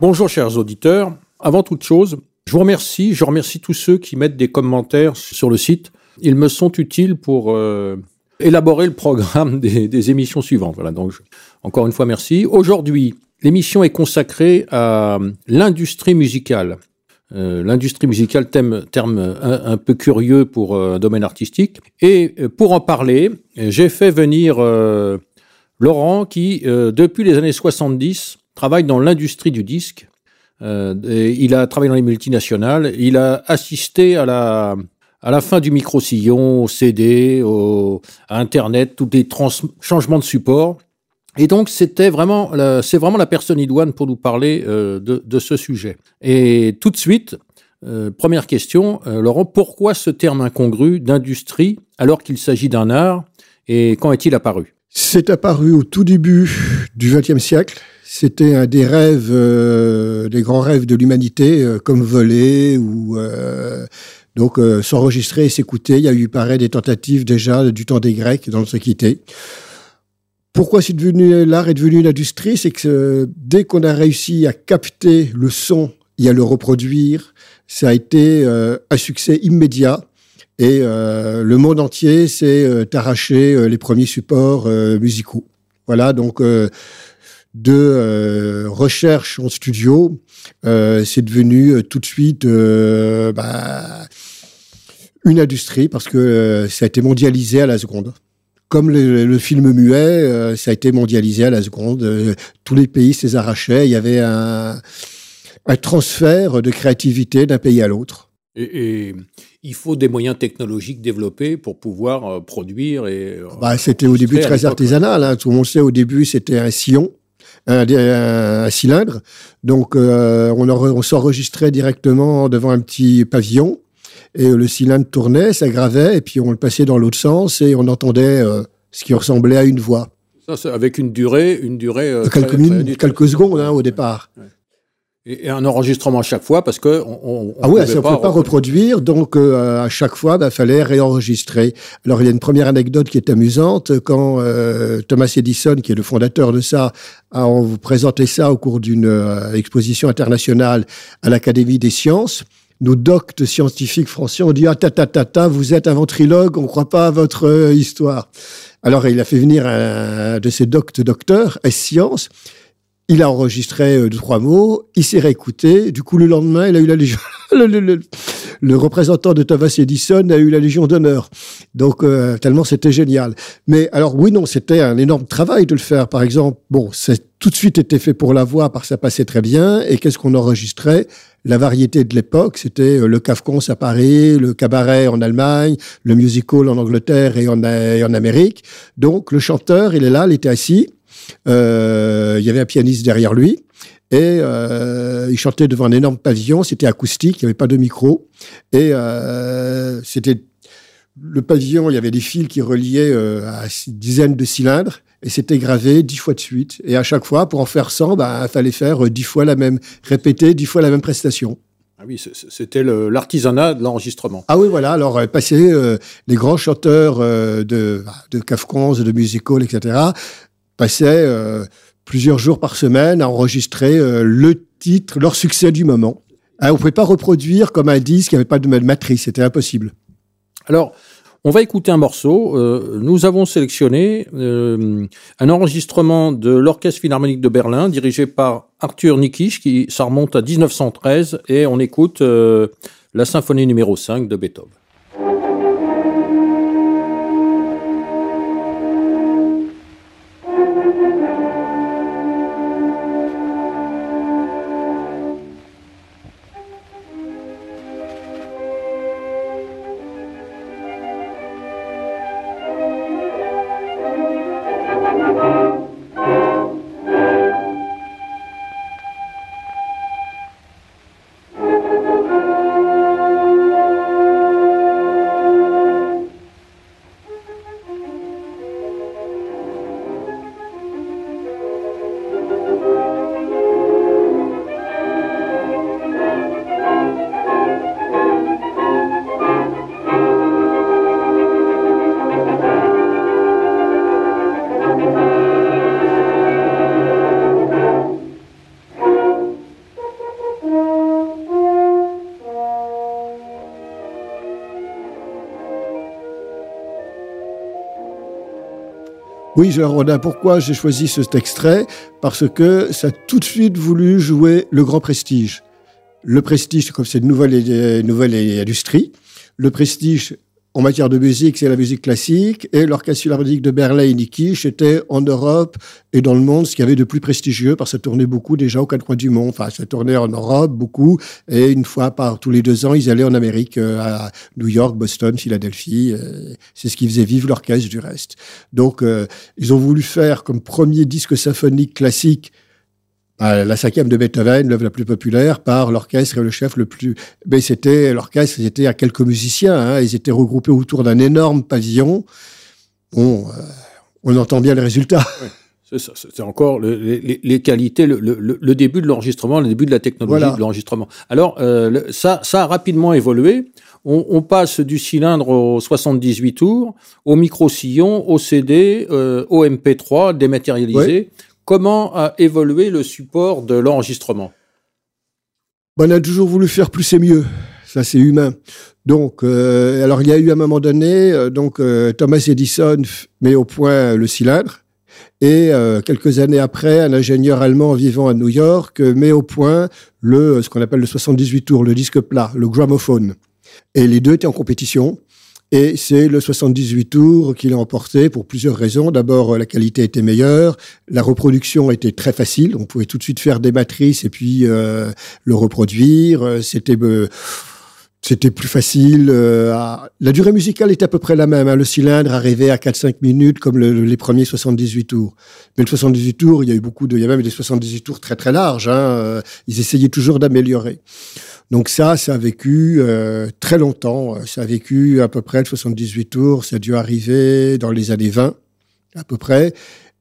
Bonjour chers auditeurs. Avant toute chose, je vous remercie, je remercie tous ceux qui mettent des commentaires sur le site. Ils me sont utiles pour euh, élaborer le programme des, émissions suivantes. Voilà, donc encore une fois merci. Aujourd'hui, l'émission est consacrée à l'industrie musicale. Euh, l'industrie musicale, thème, terme un, peu curieux pour euh, un domaine artistique. Et pour en parler, j'ai fait venir Laurent qui, depuis les années 70, travaille dans l'industrie du disque. il a travaillé dans les multinationales. Il a assisté à la, à la fin du micro-sillon, au CD, à Internet, tous les changements de support. Et donc, c'était vraiment, c'est vraiment la personne idoine pour nous parler euh, de, ce sujet. Et tout de suite, euh, première question, euh, Laurent, pourquoi ce terme incongru d'industrie alors qu'il s'agit d'un art et quand est-il apparu? C'est apparu au tout début du XXe siècle. C'était un des rêves, des grands rêves de l'humanité, comme voler ou donc s'enregistrer et s'écouter. Il y a eu, pareil, des tentatives déjà du temps des Grecs dans l'Antiquité pourquoi c'est devenu l'art est devenu une industrie, c'est que euh, dès qu'on a réussi à capter le son et à le reproduire, ça a été euh, un succès immédiat. Et euh, le monde entier s'est arraché les premiers supports musicaux. Voilà, donc de recherche en studio, c'est devenu tout de suite bah, une industrie parce que ça a été mondialisé à la seconde comme le, film muet, euh, ça a été mondialisé à la seconde. Euh, tous les pays s'y arrachaient. Il y avait un, transfert de créativité d'un pays à l'autre. Et, il faut des moyens technologiques développés pour pouvoir euh, produire. Et, bah, c'était au début très artisanal. Hein. Tout le monde sait, au début, c'était un sillon. Un, cylindre. Donc, on, on s'enregistrait directement devant un petit pavillon et le cylindre tournait, s'aggravait, et puis on le passait dans l'autre sens et on entendait euh, ce qui ressemblait à une voix. Ça, avec une durée, une durée euh, quelques, minutes, quelques secondes hein, au départ. Et, un enregistrement à chaque fois parce que on, ah oui, ça ne pouvait pas reproduire, donc euh, à chaque fois, il bah, fallait réenregistrer. Alors il y a une première anecdote qui est amusante quand Thomas Edison, qui est le fondateur de ça, a vous présenté ça au cours d'une exposition internationale à l'Académie des sciences. Nos doctes scientifiques français ont dit ah ta ta ta ta vous êtes un ventriloque on croit pas à votre euh, histoire. Alors il a fait venir un de ses doctes docteurs S science il a enregistré euh, deux trois mots. Il s'est réécouté. Du coup le lendemain il a eu la légion le, représentant de Thomas Edison a eu la légion d'honneur. Donc euh, tellement c'était génial. Mais alors oui non c'était un énorme travail de le faire. Par exemple bon c'est tout de suite été fait pour la voix parce que ça passait très bien. Et qu'est-ce qu'on enregistrait? La variété de l'époque, c'était euh, le Cafcons à Paris, le cabaret en Allemagne, le musical en Angleterre et en, en Amérique. Donc le chanteur, il est là, il était assis. Euh, il y avait un pianiste derrière lui. Et euh, il chantait devant un énorme pavillon, c'était acoustique, il n'y avait pas de micro. Et c'était le pavillon, il y avait des fils qui reliaient à une dizaine de cylindres et c'était gravé dix fois de suite. Et à chaque fois, pour en faire 100, bah, il fallait faire euh, dix fois la même, répéter dix fois la même prestation. Ah oui, c'était l'artisanat de l'enregistrement. Ah oui, voilà. Alors, euh, passer euh, les grands chanteurs de, bah, de Kafkons, de musical, etc., passaient plusieurs jours par semaine à enregistrer le titre, leur succès du moment. on ne pouvait pas reproduire comme un disque, il n'y avait pas de matrice, c'était impossible. Alors, on va écouter un morceau. Euh, nous avons sélectionné euh, un enregistrement de l'Orchestre Philharmonique de Berlin, dirigé par Arthur Nikisch, qui ça remonte à 1913, et on écoute euh, la symphonie numéro 5 de Beethoven. Oui, Gérard pourquoi j'ai choisi cet extrait Parce que ça a tout de suite voulu jouer le grand prestige. Le prestige, comme c'est une nouvelle, nouvelle industrie, le prestige en matière de musique, c'est la musique classique, et l'Orchestre Philharmonique de Berlin et Nikisch était en Europe et dans le monde ce qu'il y avait de plus prestigieux, parce que ça tournait beaucoup déjà aux quatre coins du monde. Enfin, ça tournait en Europe beaucoup, et une fois par tous les deux ans, ils allaient en Amérique, euh, à New York, Boston, Philadelphie. Euh, c'est ce qui faisait vivre l'orchestre du reste. Donc, euh, ils ont voulu faire comme premier disque symphonique classique la cinquième de Beethoven, l'œuvre la plus populaire, par l'orchestre et le chef le plus. Mais c'était l'orchestre, ils étaient à quelques musiciens. Hein, ils étaient regroupés autour d'un énorme pavillon. Bon, euh, on entend bien les résultats. c'est ça. C'est encore les, qualités, le, début de l'enregistrement, le début de la technologie de l'enregistrement. Alors euh, ça, ça a rapidement évolué. On, passe du cylindre au 78 tours, au micro-sillon, au CD, euh, au MP3 dématérialisé. Comment a évolué le support de l'enregistrement? On a toujours voulu faire plus et mieux. Ça, c'est humain. Donc, euh, alors il y a eu à un moment donné, euh, donc euh, Thomas Edison met au point le cylindre. Et quelques années après, un ingénieur allemand vivant à New York met au point le, ce qu'on appelle le 78 tours, le disque plat, le gramophone. Et les deux étaient en compétition. Et c'est le 78 tours qu'il a emporté pour plusieurs raisons. D'abord, la qualité était meilleure, la reproduction était très facile. On pouvait tout de suite faire des matrices et puis euh, le reproduire. C'était euh, c'était plus facile. Euh, la durée musicale est à peu près la même. Hein. Le cylindre arrivait à 4-5 minutes comme les premiers 78 tours. Mais le 78 tours, il y a eu beaucoup de, il y a même des 78 tours très très larges. Hein. Ils essayaient toujours d'améliorer. Donc ça, ça a vécu euh, très longtemps. Ça a vécu à peu près 78 tours. Ça a dû arriver dans les années 20, à peu près.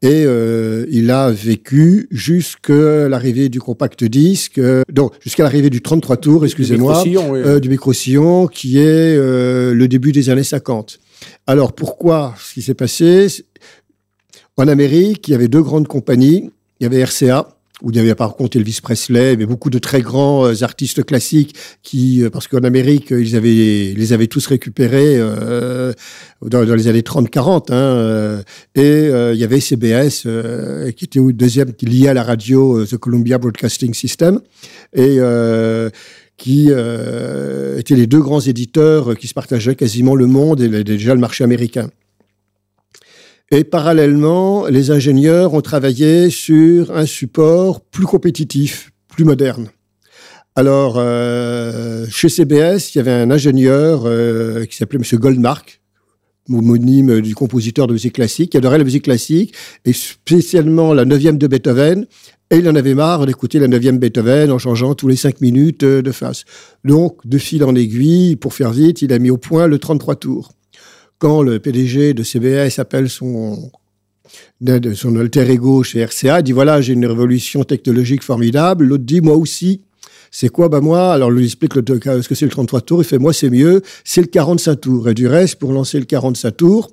Et euh, il a vécu jusqu'à l'arrivée du compact disque, euh, donc jusqu'à l'arrivée du 33 tours, excusez-moi, du micro-sillon, qui est le début des années 50. Alors pourquoi ce qui s'est passé? En Amérique, il y avait deux grandes compagnies. Il y avait RCA, où il y avait par contre Elvis Presley, mais beaucoup de très grands euh, artistes classiques qui, euh, parce qu'en Amérique, ils avaient, les avaient tous récupérés euh, dans, les années 30-40. Hein, et il y avait CBS, qui était au deuxième, qui lié à la radio, The Columbia Broadcasting System, et qui étaient les deux grands éditeurs qui se partageaient quasiment le monde et déjà le marché américain. Et parallèlement, les ingénieurs ont travaillé sur un support plus compétitif, plus moderne. Alors, euh, chez CBS, il y avait un ingénieur euh, qui s'appelait M. Goldmark, homonyme du compositeur de musique classique, qui adorait la musique classique, et spécialement la neuvième de Beethoven, et il en avait marre d'écouter la neuvième Beethoven en changeant tous les cinq minutes euh, de face. Donc, de fil en aiguille, pour faire vite, il a mis au point le 33 tours quand le PDG de CBS appelle son, son alter ego chez RCA, dit voilà, j'ai une révolution technologique formidable. L'autre dit moi aussi. C'est quoi? Bah moi, alors lui explique le, ce que c'est le 33 tours. Il fait moi c'est mieux, c'est le 45 tours. Et du reste, pour lancer le 45 tours,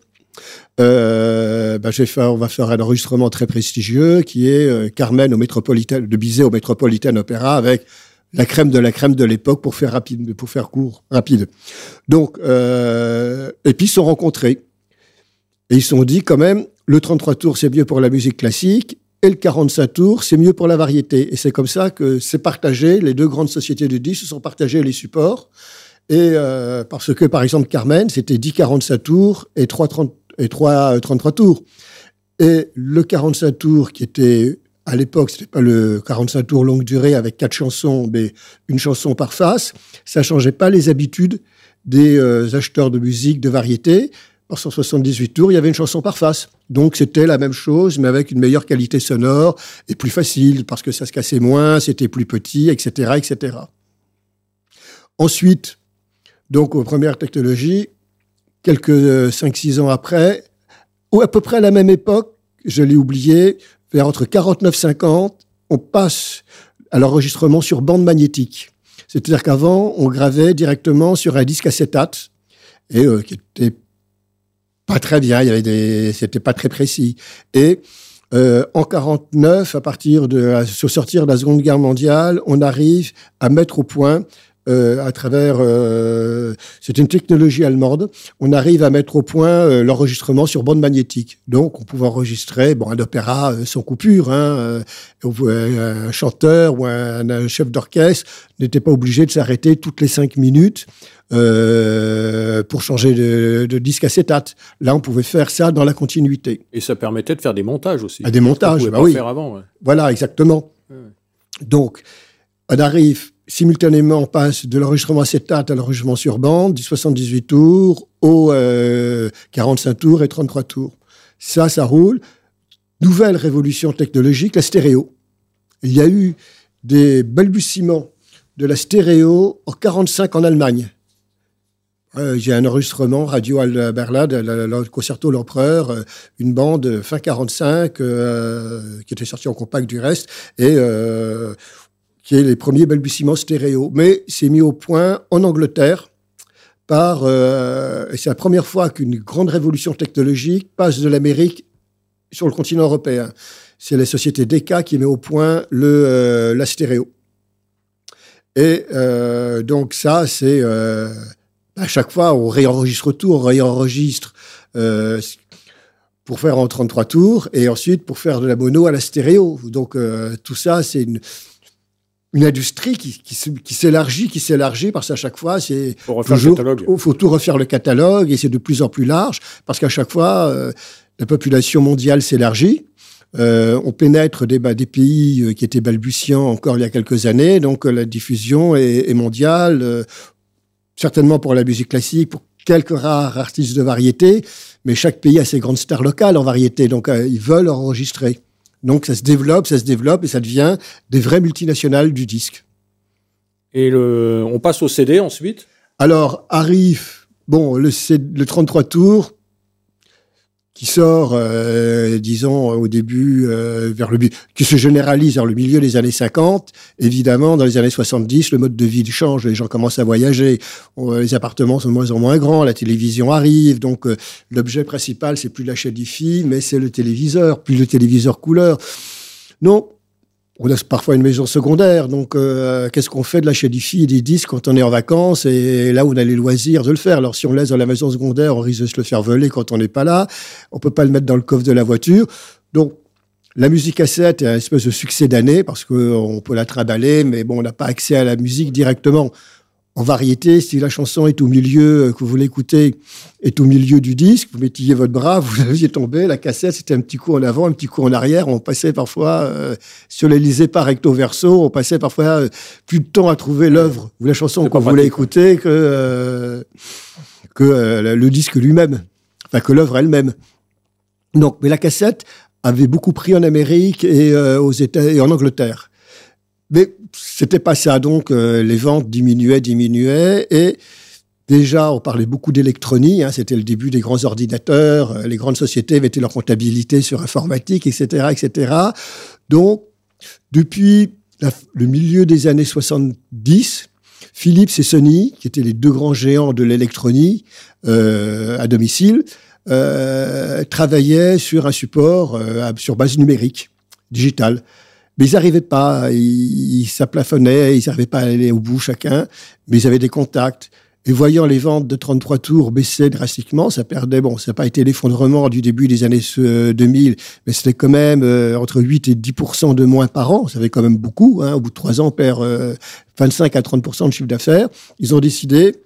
euh, bah, on va faire un enregistrement très prestigieux qui est euh, Carmen au Métropolitain, de Bizet au Metropolitan Opera avec la crème de la crème de l'époque pour faire rapide, pour faire court, rapide. Donc, euh, et puis ils se sont rencontrés. Et ils se sont dit quand même, le 33 tours, c'est mieux pour la musique classique, et le 45 tours, c'est mieux pour la variété. Et c'est comme ça que c'est partagé, les deux grandes sociétés de disques se sont partagées les supports. Et euh, parce que, par exemple, Carmen, c'était 10 45 tours et 3, 30, et 3 33 tours. Et le 45 tours, qui était à l'époque, c'était pas le 45 tours longue durée avec quatre chansons, mais une chanson par face. Ça changeait pas les habitudes des euh, acheteurs de musique de variété. Par 178 tours, il y avait une chanson par face. Donc c'était la même chose, mais avec une meilleure qualité sonore et plus facile parce que ça se cassait moins, c'était plus petit, etc., etc. Ensuite, donc aux premières technologies, quelques 5-6 euh, ans après, ou à peu près à la même époque, je l'ai oublié, vers entre 49-50, on passe à l'enregistrement sur bande magnétique. C'est-à-dire qu'avant, on gravait directement sur un disque acétate, et euh, qui était pas très bien, il y c'était pas très précis. Et euh, en 49, à partir de, sortir de la Seconde Guerre mondiale, on arrive à mettre au point à travers, euh, c'est une technologie allemande, on arrive à mettre au point euh, l'enregistrement sur bande magnétique. Donc, on pouvait enregistrer bon, un opéra sans coupure. Hein, un chanteur ou un, chef d'orchestre n'était pas obligé de s'arrêter toutes les cinq minutes pour changer de, de, disque acétate. Là, on pouvait faire ça dans la continuité. Et ça permettait de faire des montages aussi. À des montages, bah pas oui. Faire avant, Voilà, exactement. Donc, on arrive simultanément, on passe de l'enregistrement acétate à l'enregistrement sur bande, du 78 tours au 45 euh, tours et 33 tours. Ça, ça roule. Nouvelle révolution technologique, la stéréo. Il y a eu des balbutiements de la stéréo en 45 en Allemagne. Euh, j'ai un enregistrement radio à Berlin, le concerto L'Empereur, euh, une bande fin 45 qui était sortie en compact du reste et qui est les premiers balbutiements stéréo. Mais c'est mis au point en Angleterre par, euh, et c'est la première fois qu'une grande révolution technologique passe de l'Amérique sur le continent européen. C'est la société Decca qui met au point le, euh, la stéréo. Et euh, donc ça, c'est à chaque fois, on réenregistre tout, on réenregistre pour faire en 33 tours, et ensuite pour faire de la mono à la stéréo. Donc tout ça, c'est une une industrie qui, qui, s'élargit, qui s'élargit, parce qu'à chaque fois, c'est toujours, il faut tout refaire le catalogue et c'est de plus en plus large, parce qu'à chaque fois, euh, la population mondiale s'élargit. Euh, on pénètre des, bah, des pays euh, qui étaient balbutiants encore il y a quelques années, donc la diffusion est, est mondiale, certainement pour la musique classique, pour quelques rares artistes de variété, mais chaque pays a ses grandes stars locales en variété, donc ils veulent enregistrer. Donc ça se développe, ça se développe et ça devient des vraies multinationales du disque. Et le, on passe au CD ensuite? Alors arrive, bon, le, le 33 tours, qui sort, euh, disons, au début, euh, vers le qui se généralise vers le milieu des années 50. Évidemment, dans les années 70, le mode de vie change, les gens commencent à voyager, les appartements sont de moins en moins grands, la télévision arrive, donc euh, l'objet principal, c'est plus l'achat du film, mais c'est le téléviseur, plus le téléviseur couleur. Non, on a parfois une maison secondaire, donc euh, qu'est-ce qu'on fait de l'achat du et des disques quand on est en vacances et là où on a les loisirs de le faire Alors si on laisse dans la maison secondaire, on risque de se le faire voler quand on n'est pas là. On peut pas le mettre dans le coffre de la voiture. Donc la musique cassette est un espèce de succès d'année parce qu'on peut la trimballer, mais bon, on n'a pas accès à la musique directement en variété, si la chanson est au milieu, euh, que vous l'écoutez, est au milieu du disque, vous mettez votre bras, vous l'aviez tombé, la cassette, c'était un petit coup en avant, un petit coup en arrière. On passait parfois, euh, sur les pas recto verso, on passait parfois euh, plus de temps à trouver l'œuvre ou la chanson qu'on voulait écouter que, que le disque lui-même, enfin que l'œuvre elle-même. Donc, mais la cassette avait beaucoup pris en Amérique et aux États et en Angleterre. Mais c'était pas ça. Donc, euh, les ventes diminuaient, diminuaient. Et déjà, on parlait beaucoup d'électronique. Hein, c'était le début des grands ordinateurs. Euh, les grandes sociétés mettaient leur comptabilité sur informatique, etc., etc. Donc, depuis le milieu des années 70, Philips et Sony, qui étaient les deux grands géants de l'électronique euh, à domicile, travaillaient sur un support sur base numérique, digitale. Mais ils n'arrivaient pas, ils, ils s'aplafonnaient, ils n'arrivaient pas à aller au bout chacun, mais ils avaient des contacts. Et voyant les ventes de 33 tours baisser drastiquement, ça perdait, bon, ça n'a pas été l'effondrement du début des années 2000, mais c'était quand même euh, entre 8 et 10 de moins par an. Ça fait quand même beaucoup. Hein. Au bout de trois ans, on perd 25 euh, à 30% de chiffre d'affaires. Ils ont décidé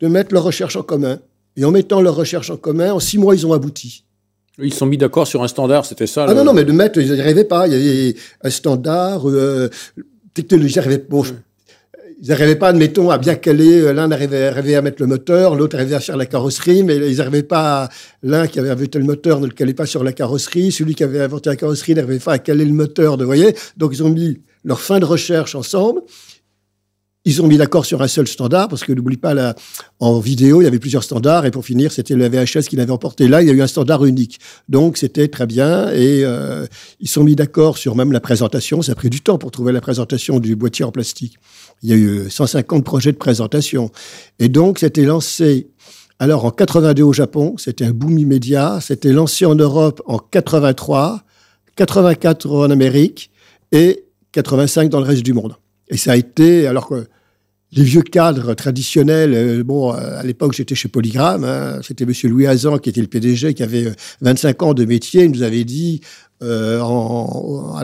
de mettre leurs recherches en commun. Et en mettant leurs recherches en commun, en six mois, ils ont abouti. Ils sont mis d'accord sur un standard, c'était ça Ah non, non, mais de mettre, ils n'y arrivaient pas. Il y avait un standard, euh, technologie, bon, ils n'arrivaient pas, admettons, à bien caler. Euh, l'un arrivait, arrivait, à mettre le moteur, l'autre arrivait à faire la carrosserie, mais ils n'arrivaient pas. L'un qui avait inventé le moteur ne le calait pas sur la carrosserie, celui qui avait inventé la carrosserie n'arrivait pas à caler le moteur. De, voyez, donc ils ont mis leur fin de recherche ensemble. Ils ont mis d'accord sur un seul standard, parce que n'oublie pas, là, en vidéo, il y avait plusieurs standards, et pour finir, c'était le VHS qui l'avait emporté. Là, il y a eu un standard unique. Donc, c'était très bien, et euh, ils sont mis d'accord sur même la présentation. Ça a pris du temps pour trouver la présentation du boîtier en plastique. Il y a eu 150 projets de présentation. Et donc, c'était lancé alors en 82 au Japon, c'était un boom immédiat. C'était lancé en Europe en 83, 84 en Amérique et 85 dans le reste du monde. Et ça a été, alors que les vieux cadres traditionnels. Euh, bon, à l'époque, j'étais chez Polygram. Hein, C'était Monsieur Louis Hazan qui était le PDG, qui avait 25 ans de métier. Il nous avait dit euh, en,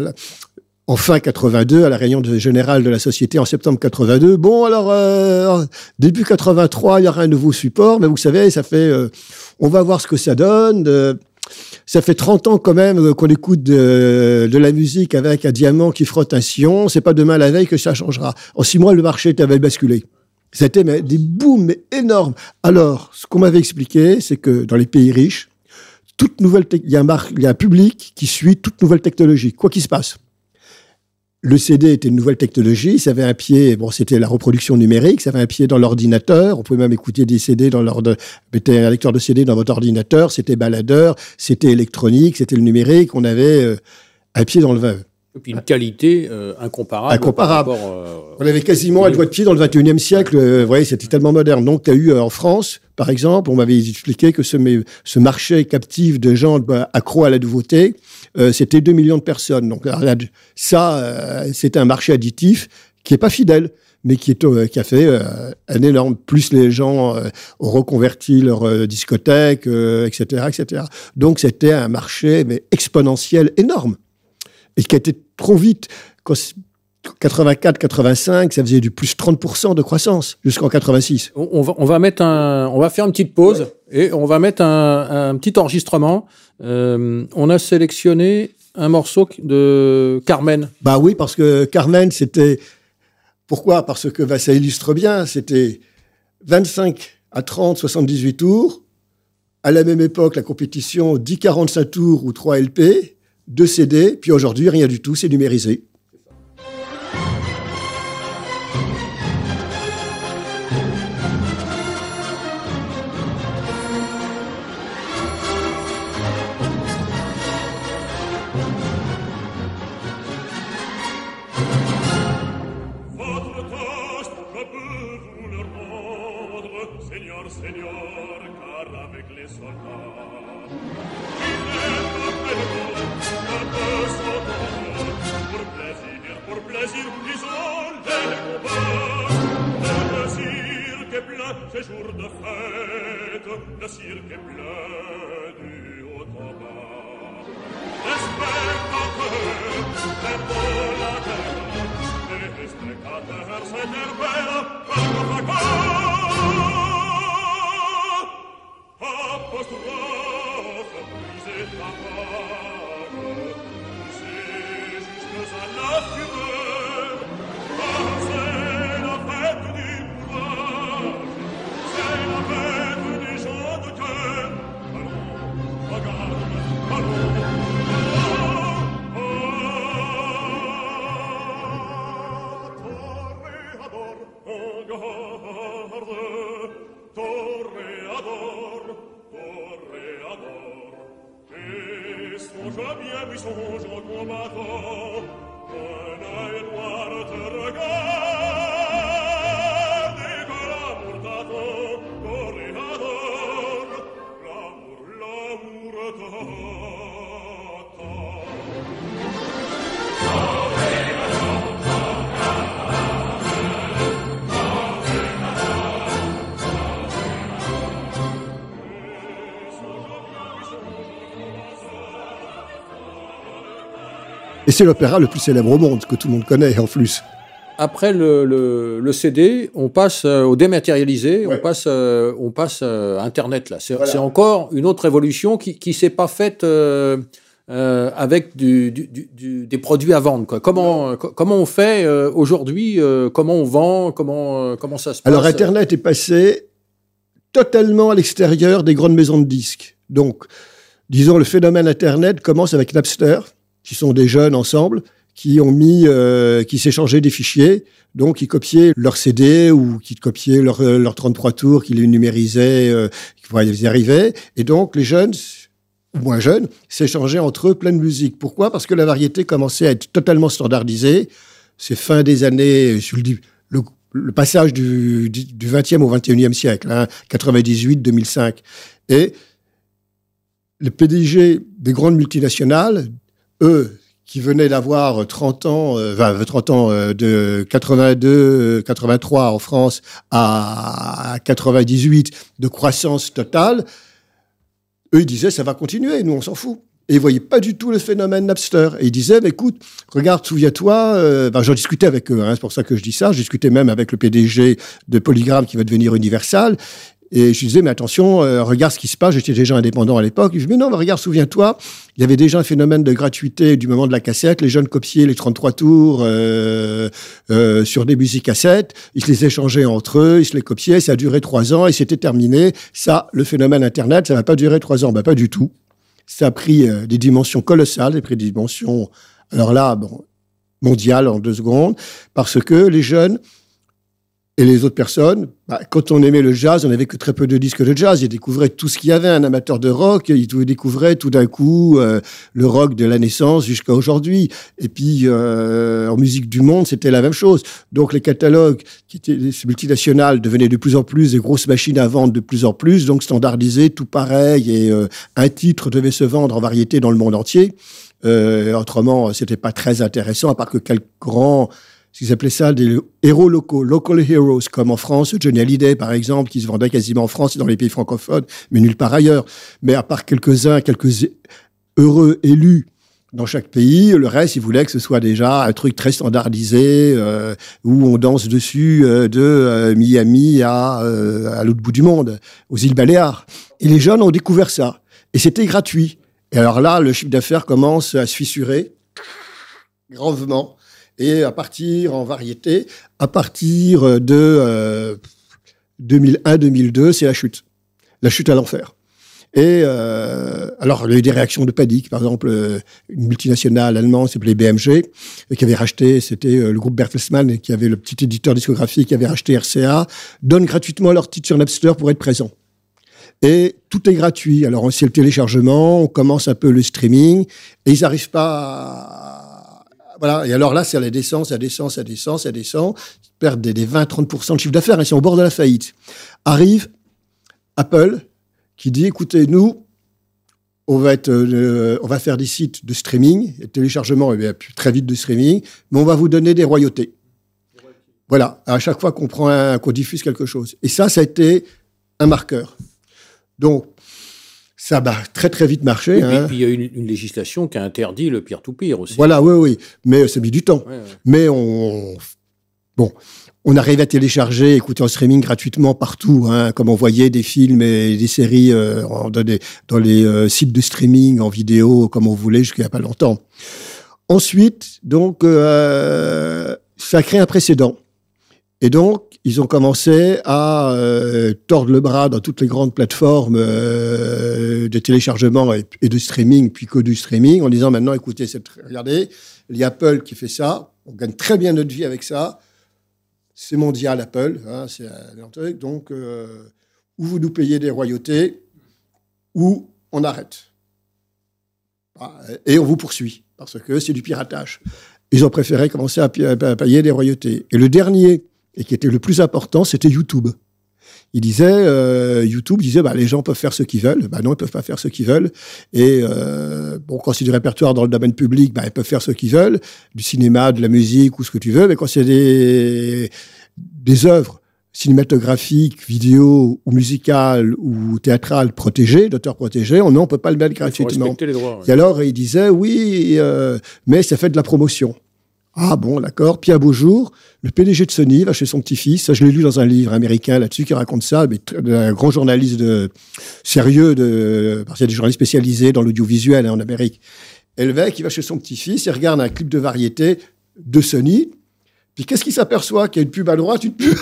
en, fin 82, à la réunion générale de la société en septembre 82. Bon, alors euh, début 83, il y aura un nouveau support, mais vous savez, ça fait, on va voir ce que ça donne ça fait 30 ans quand même qu'on écoute de, la musique avec un diamant qui frotte un sillon. C'est pas demain la veille que ça changera. En six mois, le marché avait basculé. C'était des booms énormes. Alors, ce qu'on m'avait expliqué, c'est que dans les pays riches, toute nouvelle, il y, a un il y a un public qui suit toute nouvelle technologie, quoi qu'il se passe le CD était une nouvelle technologie, ça avait un pied, bon, c'était la reproduction numérique, ça avait un pied dans l'ordinateur, on pouvait même écouter des CD dans l'ordre, mettez un lecteur de CD dans votre ordinateur, c'était baladeur, c'était électronique, c'était le numérique, on avait euh, un pied dans le vin. Et puis une qualité euh, incomparable. Incomparable. Euh, on avait quasiment un doigt de pied dans le 21e siècle, vous voyez, c'était tellement moderne. Donc, tu as eu en France, par exemple, on m'avait expliqué que ce, ce marché captif de gens bah, accros à la nouveauté, euh, c'était 2 millions de personnes. Donc ça, euh, c'est un marché additif qui est pas fidèle mais qui, est, euh, qui a fait un énorme. Plus les gens ont reconverti leur discothèque, etc., etc. Donc c'était un marché mais exponentiel énorme et qui a été trop vite. 84, 85, ça faisait du plus 30% de croissance jusqu'en 86. On, va, on va mettre un, on va faire une petite pause et on va mettre un, un petit enregistrement euh, on a sélectionné un morceau de Carmen. Bah oui, parce que Carmen, c'était. Pourquoi? Parce que bah, ça illustre bien, c'était 25 à 30, 78 tours. À la même époque, la compétition 10, 45 tours ou 3 LP, 2 CD, puis aujourd'hui, rien du tout, c'est numérisé. la parole, c'est la fureur. Et c'est l'opéra le plus célèbre au monde, que tout le monde connaît en plus. Après le, CD, on passe euh, au dématérialisé, on passe, euh, on passe euh, à Internet. là. C'est encore une autre évolution qui ne s'est pas faite avec des produits à vendre. Quoi. Comment, comment on fait aujourd'hui Comment on vend comment, comment ça se passe? Alors Internet est passé totalement à l'extérieur des grandes maisons de disques. Donc, disons, le phénomène Internet commence avec Napster qui sont des jeunes ensemble, qui ont mis, euh, qui s'échangeaient des fichiers, donc qui copiaient leur CD ou qui copiaient leur, euh, leur 33 tours, qui les numérisaient, euh, ils y arrivaient. Et donc les jeunes, ou moins jeunes, s'échangeaient entre eux plein de musique. Pourquoi? Parce que la variété commençait à être totalement standardisée. C'est fin des années, le, le passage du, du 20e au 21e siècle, hein, 98-2005. Et le PDG des grandes multinationales eux, qui venait d'avoir 30 ans, euh, 20, 30 ans euh, de 82, 83 en France à 98 de croissance totale, eux ils disaient ça va continuer, nous on s'en fout. Et ils voyaient pas du tout le phénomène Napster. Et ils disaient, écoute, regarde, souviens-toi, euh, ben, j'en discutais avec eux, hein, c'est pour ça que je dis ça, je discutais même avec le PDG de Polygram qui va devenir Universal. Et je disais, mais attention, euh, regarde ce qui se passe. J'étais déjà indépendant à l'époque. Je dis, mais non, mais regarde, souviens-toi, il y avait déjà un phénomène de gratuité du moment de la cassette. Les jeunes copiaient les 33 tours euh, euh, sur des musiques cassettes. Ils se les échangeaient entre eux, ils se les copiaient. Ça a duré trois ans et c'était terminé. Ça, le phénomène Internet, ça va pas durer trois ans. Ben, pas du tout. Ça a pris des dimensions colossales, ça a pris des dimensions, alors là, bon, mondiales en deux secondes, parce que les jeunes et les autres personnes, bah, quand on aimait le jazz, on n'avait que très peu de disques de jazz. Ils découvraient tout ce qu'il y avait. Un amateur de rock, il découvrait tout d'un coup euh, le rock de la naissance jusqu'à aujourd'hui. Et puis, euh, en musique du monde, c'était la même chose. Donc, les catalogues qui multinationales devenaient de plus en plus des grosses machines à vendre de plus en plus, donc standardisées, tout pareil. Et euh, un titre devait se vendre en variété dans le monde entier. Autrement, c'était pas très intéressant, à part que quelques grands qu'ils appelaient ça des héros locaux, local heroes, comme en France, Johnny Hallyday, par exemple, qui se vendait quasiment en France et dans les pays francophones, mais nulle part ailleurs. Mais à part quelques-uns, quelques heureux élus dans chaque pays, le reste, ils voulaient que ce soit déjà un truc très standardisé, euh, où on danse dessus euh, de euh, Miami à, à l'autre bout du monde, aux îles Baléares. Et les jeunes ont découvert ça. Et c'était gratuit. Et alors là, le chiffre d'affaires commence à se fissurer gravement. Et à partir en variété, à partir de euh, 2001-2002, c'est la chute. La chute à l'enfer. Et euh, alors, il y a eu des réactions de panique. Par exemple, euh, une multinationale allemande s'appelait BMG, qui avait racheté, c'était euh, le groupe Bertelsmann, qui avait le petit éditeur discographique qui avait racheté RCA, donne gratuitement leur titre sur Napster pour être présent. Et tout est gratuit. Alors, on sait le téléchargement, on commence un peu le streaming, et ils n'arrivent pas à voilà. Et alors là, la descend, ça descend, ça descend, ça descend. Ils perdent des, 20-30% de chiffre d'affaires. Ils sont au bord de la faillite. Arrive Apple qui dit, écoutez, nous, on va, être, euh, on va faire des sites de streaming, et téléchargement, et bien, très vite de streaming, mais on va vous donner des royautés. Voilà, à chaque fois qu'on prend qu'on diffuse quelque chose. Et ça, ça a été un marqueur. Donc, ça a très très vite marché. Et hein. puis il y a une, une législation qui a interdit le peer-to-peer aussi. Voilà, oui, oui. Mais ça a mis du temps. Ouais, ouais. Mais on. Bon. On arrive à télécharger, écouter en streaming gratuitement partout, hein, comme on voyait des films et des séries euh, dans, des, dans les euh, sites de streaming en vidéo, comme on voulait a pas longtemps. Ensuite, donc, euh, ça crée un précédent. Et donc, ils ont commencé à euh, tordre le bras dans toutes les grandes plateformes euh, de téléchargement et, de streaming, puis que du streaming, en disant maintenant, écoutez, regardez, il y a Apple qui fait ça, on gagne très bien notre vie avec ça, c'est mondial Apple, hein, c'est un truc, donc euh, ou vous nous payez des royautés, ou on arrête. Et on vous poursuit, parce que c'est du piratage. Ils ont préféré commencer à payer des royautés. Et le dernier et qui était le plus important, c'était YouTube. Il disait, euh, YouTube disait, bah, les gens peuvent faire ce qu'ils veulent. Bah non, ils peuvent pas faire ce qu'ils veulent. Et euh, bon, quand c'est du répertoire dans le domaine public, bah, ils peuvent faire ce qu'ils veulent, du cinéma, de la musique ou ce que tu veux. Mais quand c'est des des œuvres cinématographiques, vidéo ou musicales ou théâtrales protégées, d'auteurs protégés, on ne peut pas le mettre gratuitement. Les droits, ouais. Et alors, il disait, oui, euh, mais ça fait de la promotion. Ah bon, d'accord. Puis un beau jour, le PDG de Sony va chez son petit-fils. Ça, je l'ai lu dans un livre américain là-dessus qui raconte ça, mais un grand journaliste sérieux, de, parce qu'il y a des journalistes spécialisés dans l'audiovisuel hein, en Amérique. Et le mec, il va chez son petit-fils, il regarde un clip de variété de Sony. Puis qu'est-ce qu'il s'aperçoit? Qu'il y a une pub à droite, une pub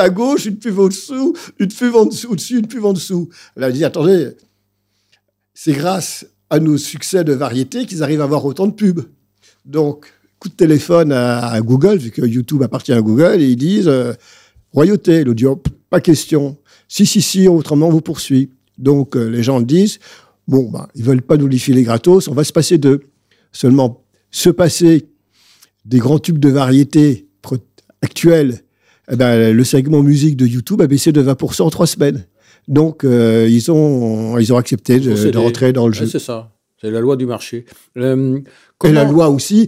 à gauche, une pub au-dessous, une pub en dessous, au-dessus, une pub en dessous. Là, il dit, attendez, c'est grâce à nos succès de variété qu'ils arrivent à avoir autant de pubs. Donc, coup de téléphone à, à, Google, vu que YouTube appartient à Google, et ils disent euh, royauté, l'audio, pas question. Si, si, si, autrement on vous poursuit. Donc euh, les gens le disent, bon, bah, ils veulent pas nous les filer gratos, on va se passer d'eux. Seulement, se passer des grands tubes de variété actuels, eh ben, le segment musique de YouTube a baissé de 20% en trois semaines. Donc euh, ils, ont, ils ont accepté de, de rentrer dans le jeu. C'est ça. C'est la loi du marché. Euh, Et la loi aussi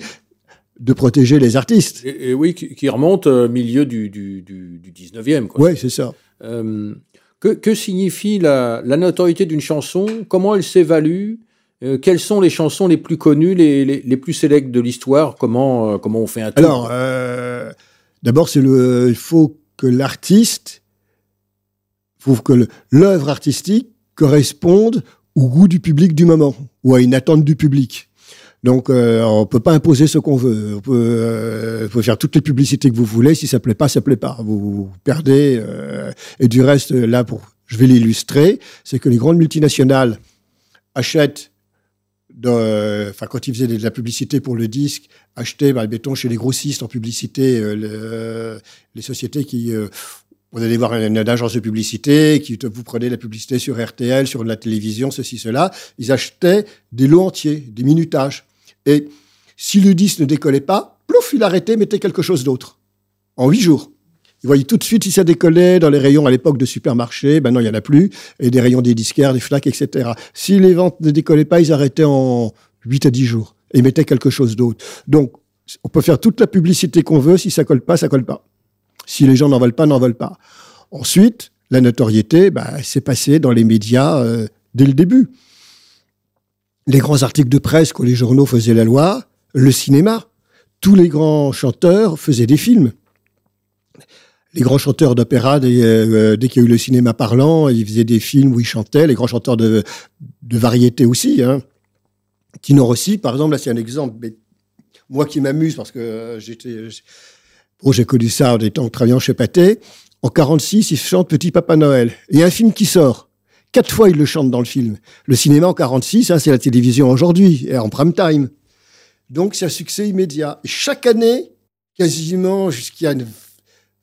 de protéger les artistes. Et, oui, qui, remonte au milieu du, du, du, 19e. Oui, c'est ça. Euh, que, que, signifie la, la notoriété d'une chanson? Comment elle s'évalue? Euh, quelles sont les chansons les plus connues, les, les, les plus sélectes de l'histoire? Comment, euh, comment on fait un tour? Alors, euh, d'abord, c'est le, il faut que l'artiste, faut que l'œuvre artistique corresponde au goût du public du moment ou à une attente du public. Donc, euh, on peut pas imposer ce qu'on veut. On peut, euh, faire toutes les publicités que vous voulez. Si ça plaît pas, ça plaît pas. Vous, perdez. Euh, et du reste, là, je vais l'illustrer, c'est que les grandes multinationales achètent enfin, quand ils faisaient de la publicité pour le disque, achetaient, bah, mettons, chez les grossistes en publicité, euh, les sociétés qui, euh, vous allez voir une, agence de publicité qui vous prenez la publicité sur RTL, sur la télévision, ceci, cela. Ils achetaient des lots entiers, des minutages. Et si le disque ne décollait pas, plouf, il arrêtait, mettait quelque chose d'autre. En huit jours. Ils voyaient tout de suite si ça décollait dans les rayons à l'époque de supermarchés. Maintenant, il n'y en a plus. Et des rayons des disquaires, des flaques, etc. Si les ventes ne décollaient pas, ils arrêtaient en 8 à 10 jours. Et mettaient quelque chose d'autre. Donc, on peut faire toute la publicité qu'on veut. Si ça colle pas, ça colle pas. Si les gens n'en veulent pas, n'en veulent pas. Ensuite, la notoriété, bah, s'est passée dans les médias euh, dès le début. Les grands articles de presse quand les journaux faisaient la loi, le cinéma. Tous les grands chanteurs faisaient des films les grands chanteurs d'opéra, dès, euh, dès qu'il y a eu le cinéma parlant, ils faisaient des films où ils chantaient, les grands chanteurs de, variété aussi. Hein. Tino par exemple, là c'est un exemple, mais moi qui m'amuse parce que euh, j'étais, oh, j'ai connu ça en étant travaillant chez Pathé. En 46, il chante Petit Papa Noël. Il y a un film qui sort. Quatre fois, il le chante dans le film. Le cinéma en 46, hein, c'est la télévision aujourd'hui, en prime time. Donc, c'est un succès immédiat. Chaque année, quasiment jusqu'à une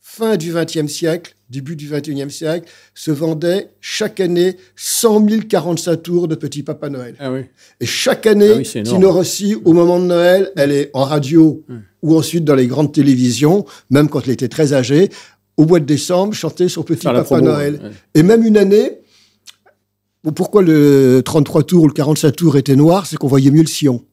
fin du XXe siècle, début du XXIe siècle, se vendaient chaque année 100 000 45 tours de Petit Papa Noël. Ah oui. Et chaque année, ah Tino Rossi, au moment de Noël, elle est en radio ou ensuite dans les grandes télévisions, même quand elle était très âgée, au mois de décembre, chanter son Petit Papa Noël. Et même une année, pourquoi le 33 tours ou le 45 tours était noir, c'est qu'on voyait mieux le sillon.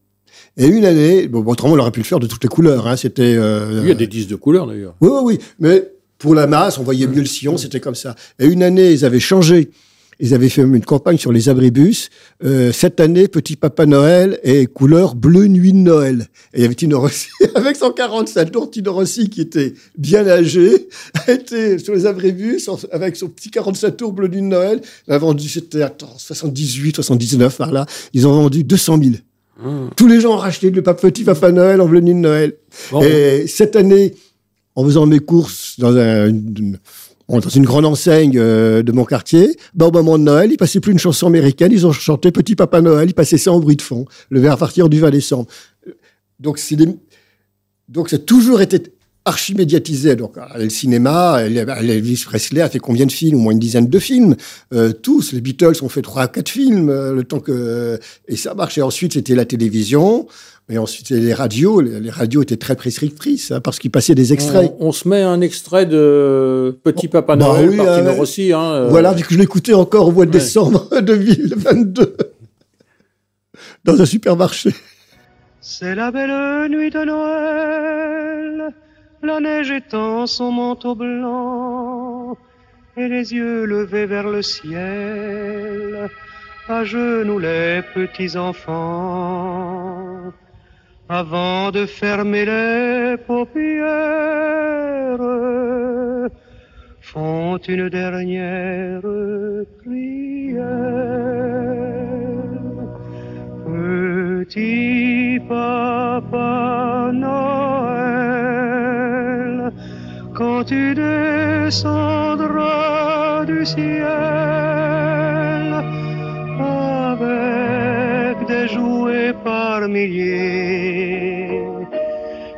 Et une année, bon, autrement, on aurait pu le faire de toutes les couleurs. Hein, c'était. Euh, il y a des disques de couleurs d'ailleurs. Oui, oui, oui. Mais pour la masse, on voyait mieux le sillon, c'était comme ça. Et une année, ils avaient changé. Ils avaient fait une campagne sur les abribus. Euh, cette année, Petit Papa Noël est couleur bleu nuit de Noël. Et il y avait Tino Rossi, avec son 47 tours, Tino Rossi, qui était bien âgé, était sur les abribus, avec son petit 47 tours bleu nuit de Noël. Il a vendu, c'était, attends, 78, 79 par là. Ils ont vendu 200 000. Mmh. Tous les gens ont racheté le Petit Papa Noël en bleu nuit de Noël. Et cette année, en faisant mes courses dans, un, une, dans une grande enseigne euh, de mon quartier, bah, au moment de Noël, ils passaient plus une chanson américaine, ils ont chanté Petit Papa Noël, ils passaient ça en bruit de fond, le vers à partir du 20 décembre. Donc, c'est donc, ça a toujours été archi médiatisé. Donc, le cinéma, Elvis Presley a fait combien de films? Au moins une dizaine de films. Euh, tous, les Beatles ont fait trois, quatre films, euh, le temps que et ça marchait. Ensuite, c'était la télévision. Et ensuite, les radios, les radios étaient très prescriptrices hein, parce qu'ils passaient des extraits. On, se met un extrait de Petit Papa bah Noël par Tino Rossi. Hein, euh. Voilà, vu que je l'écoutais encore au mois de décembre 2022 dans un supermarché. C'est la belle nuit de Noël, la neige étend son manteau blanc et les yeux levés vers le ciel, à genoux les petits enfants avant de fermer les paupières, font une dernière prière. Petit papa Noël, tu descendras du ciel avec des jouets par milliers.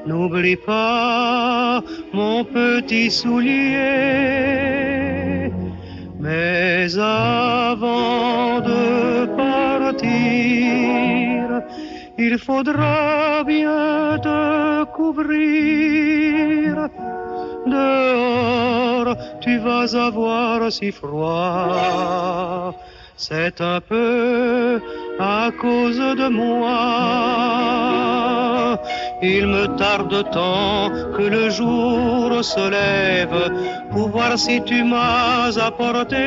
N'oublie pas mon petit soulier, mais avant de partir, il faudra bien te couvrir. Dehors, tu vas avoir si froid. C'est un peu à cause de moi. Il me tarde tant que le jour se lève pour voir si tu m'as apporté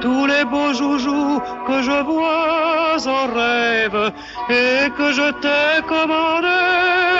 tous les beaux joujoux que je vois en rêve et que je t'ai commandé.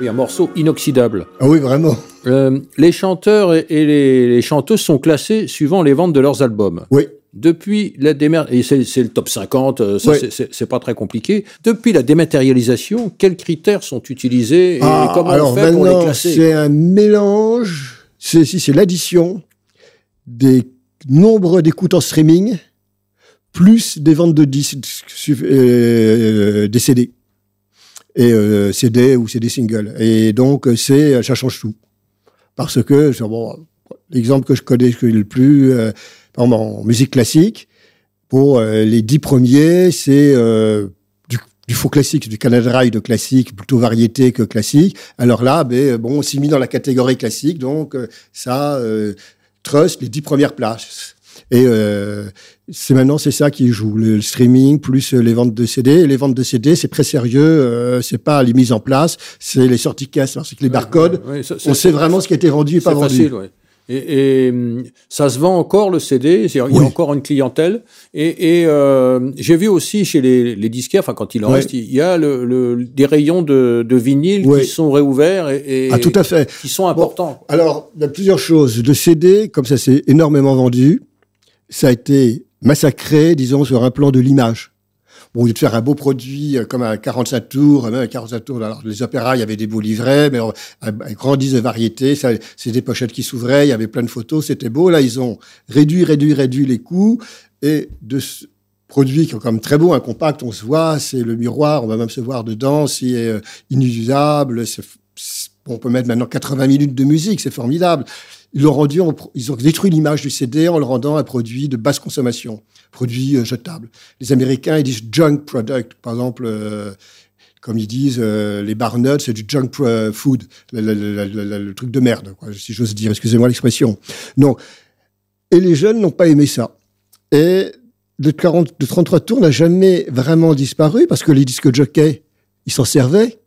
Oui, un morceau inoxydable. Ah oui, vraiment. Euh, les chanteurs et, les, les chanteuses sont classés suivant les ventes de leurs albums. Oui. Depuis la et c'est le top 50, euh, ça Ouais. c'est- pas très compliqué. Depuis la dématérialisation, quels critères sont utilisés et Ah, comment alors on fait pour les classer? c'est un mélange. C'est si c'est l'addition des nombres d'écoutes en streaming plus des ventes de disques, euh, des CD et euh, CD ou CD single. Et donc c'est ça change tout parce que bon, l'exemple que je connais le plus, euh, en musique classique, pour euh, les dix premiers, c'est euh, du, du faux classique, du Canada Dry de classique, plutôt variété que classique. Alors là, ben, bon, on s'est mis dans la catégorie classique, donc euh, ça euh, trust les dix premières places. Et euh, c'est maintenant c'est ça qui joue le, le streaming plus les ventes de CD. Et les ventes de CD c'est très sérieux, euh, c'est pas les mises en place, c'est les sorties caisse, parce que les barcodes, Ouais, ça- c'est- on sait vraiment ce qui a été vendu et pas C'est vendu. facile. Et, et, hum, ça se vend encore le CD, c'est- il y a encore une clientèle? Et, et, euh, j'ai vu aussi chez les, les disquaires, enfin quand il en reste, il y a le, le- des rayons de, de vinyle qui sont réouverts et, et Ah tout à fait. qui sont importants. Alors, il y a plusieurs choses. De CD, comme ça s'est énormément vendu, ça a été massacré, disons, sur un plan de l'image. Bon, au lieu de faire un beau produit euh, comme un 45 tours, même un 45 tours, les opéras, il y avait des beaux livrets, mais euh, un, de variété, c'est des pochettes qui s'ouvraient, il y avait plein de photos, c'était beau. Là, ils ont réduit, réduit, réduit les coûts, et de ce produit qui est quand même très beau, un compact, on se voit, c'est le miroir, on va même se voir dedans, c'est euh, inusable, c'est, c'est- on peut mettre maintenant 80 minutes de musique, c'est formidable. Ils l'ont rendu, ils ont détruit l'image du CD en le rendant un produit de basse consommation, produit euh, jetable. Les Américains, ils disent junk product. Par exemple, euh, comme ils disent, euh, les barnuts, c'est du junk pro- food, le, truc de merde, si j'ose dire. Excusez-moi l'expression. Non. Et les jeunes n'ont pas aimé ça. Et le 40, de 33 tours n'a jamais vraiment disparu parce que les disques jockey, ils s'en servaient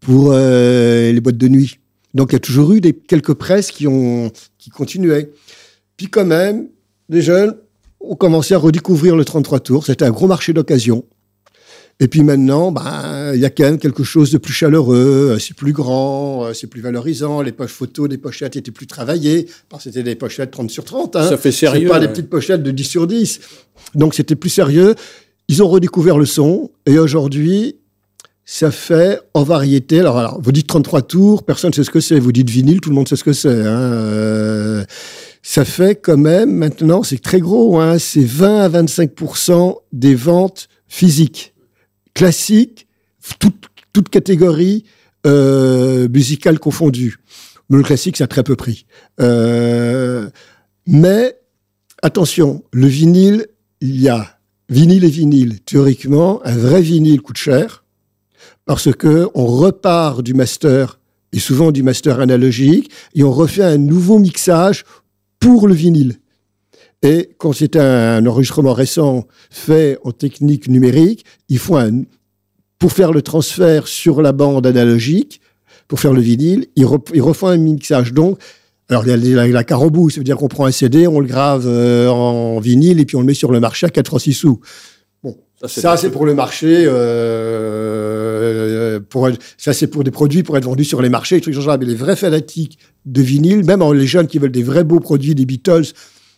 pour euh, les boîtes de nuit. Donc il y a toujours eu des quelques presses qui ont qui continuaient. Puis quand même, les jeunes ont commencé à redécouvrir le 33 tours. C'était un gros marché d'occasion. Et puis maintenant, ben, il y a quand même quelque chose de plus chaleureux, c'est plus grand, c'est plus valorisant. Les poches photos des pochettes étaient plus travaillées, parce que c'était des pochettes 30 sur 30. Hein. Ça fait sérieux. Pas des ouais. petites pochettes de 10 sur 10. Donc c'était plus sérieux. Ils ont redécouvert le son et aujourd'hui, ça fait en variété. Alors, alors, vous dites 33 tours, personne ne sait ce que c'est. Vous dites vinyle, tout le monde sait ce que c'est. Hein. Euh, ça fait quand même, maintenant, c'est très gros, hein, c'est 20 à 25% des ventes physiques, classiques, toute, toute catégorie euh, musicale confondue. Mais le classique, ça a très peu pris. Euh, mais attention, le vinyle, il y a vinyle et vinyle. Théoriquement, un vrai vinyle coûte cher parce que on repart du master et souvent du master analogique et on refait un nouveau mixage pour le vinyle. Et quand c'est un enregistrement récent fait en technique numérique, il faut un, pour faire le transfert sur la bande analogique, pour faire le vinyle, il, re- il refait un mixage. Donc, alors il y a la, la carambou, ça veut dire qu'on prend un CD, on le grave euh, en vinyle et puis on le met sur le marché à 4 ou 6 sous. Ça, c'est pour le marché. Euh, pour, ça, c'est pour des produits pour être vendus sur les marchés, des trucs genre. Mais les vrais fanatiques de vinyle, même les jeunes qui veulent des vrais beaux produits des Beatles,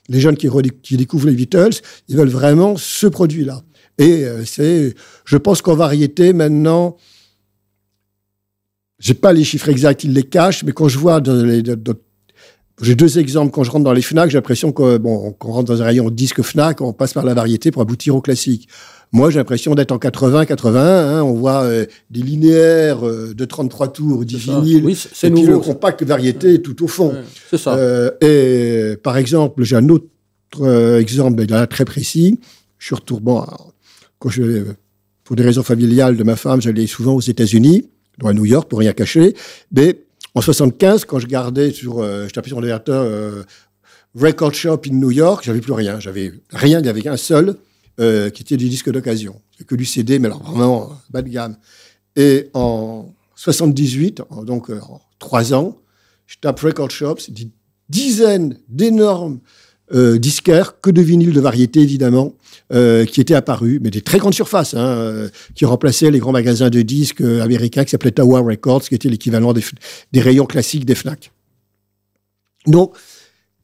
les jeunes qui, découvrent les Beatles, ils veulent vraiment ce produit-là. Et euh, c'est, je pense qu'en variété, maintenant, j'ai pas les chiffres exacts, ils les cachent, mais quand je vois dans les, dans- dans- j'ai deux exemples. Quand je rentre dans les Fnac, j'ai l'impression bon, qu'on rentre dans un rayon disque Fnac, on passe par la variété pour aboutir au classique. Moi, j'ai l'impression d'être en 80, 81. Hein, on voit euh, des linéaires euh, de 33 tours, 10 vinyles. Oui, c'est et puis nouveau. le compact variété tout au fond. C'est ça. Euh, et par exemple, j'ai un autre exemple, là, très précis. Je suis retourné, bon, alors, quand je, pour des raisons familiales de ma femme, j'allais souvent aux États-Unis, à New York, pour rien cacher. Mais en 75, quand je gardais sur, je tapais sur l'ordinateur Record Shop in New York, j'avais plus rien. J'avais rien, il n'y avait qu'un seul euh, qui était des disques d'occasion. Que du CD, mais alors vraiment euh, bas de gamme. Et en 78, en- donc euh, en trois ans, je tape Record Shop, c'est des dizaines d'énormes euh, disquaires, que de vinyles de variété évidemment, qui étaient apparus, mais des très grandes surfaces, hein, qui remplaçaient les grands magasins de disques américains qui s'appelaient Tower Records, qui était l'équivalent des, des rayons classiques des Fnac. Donc,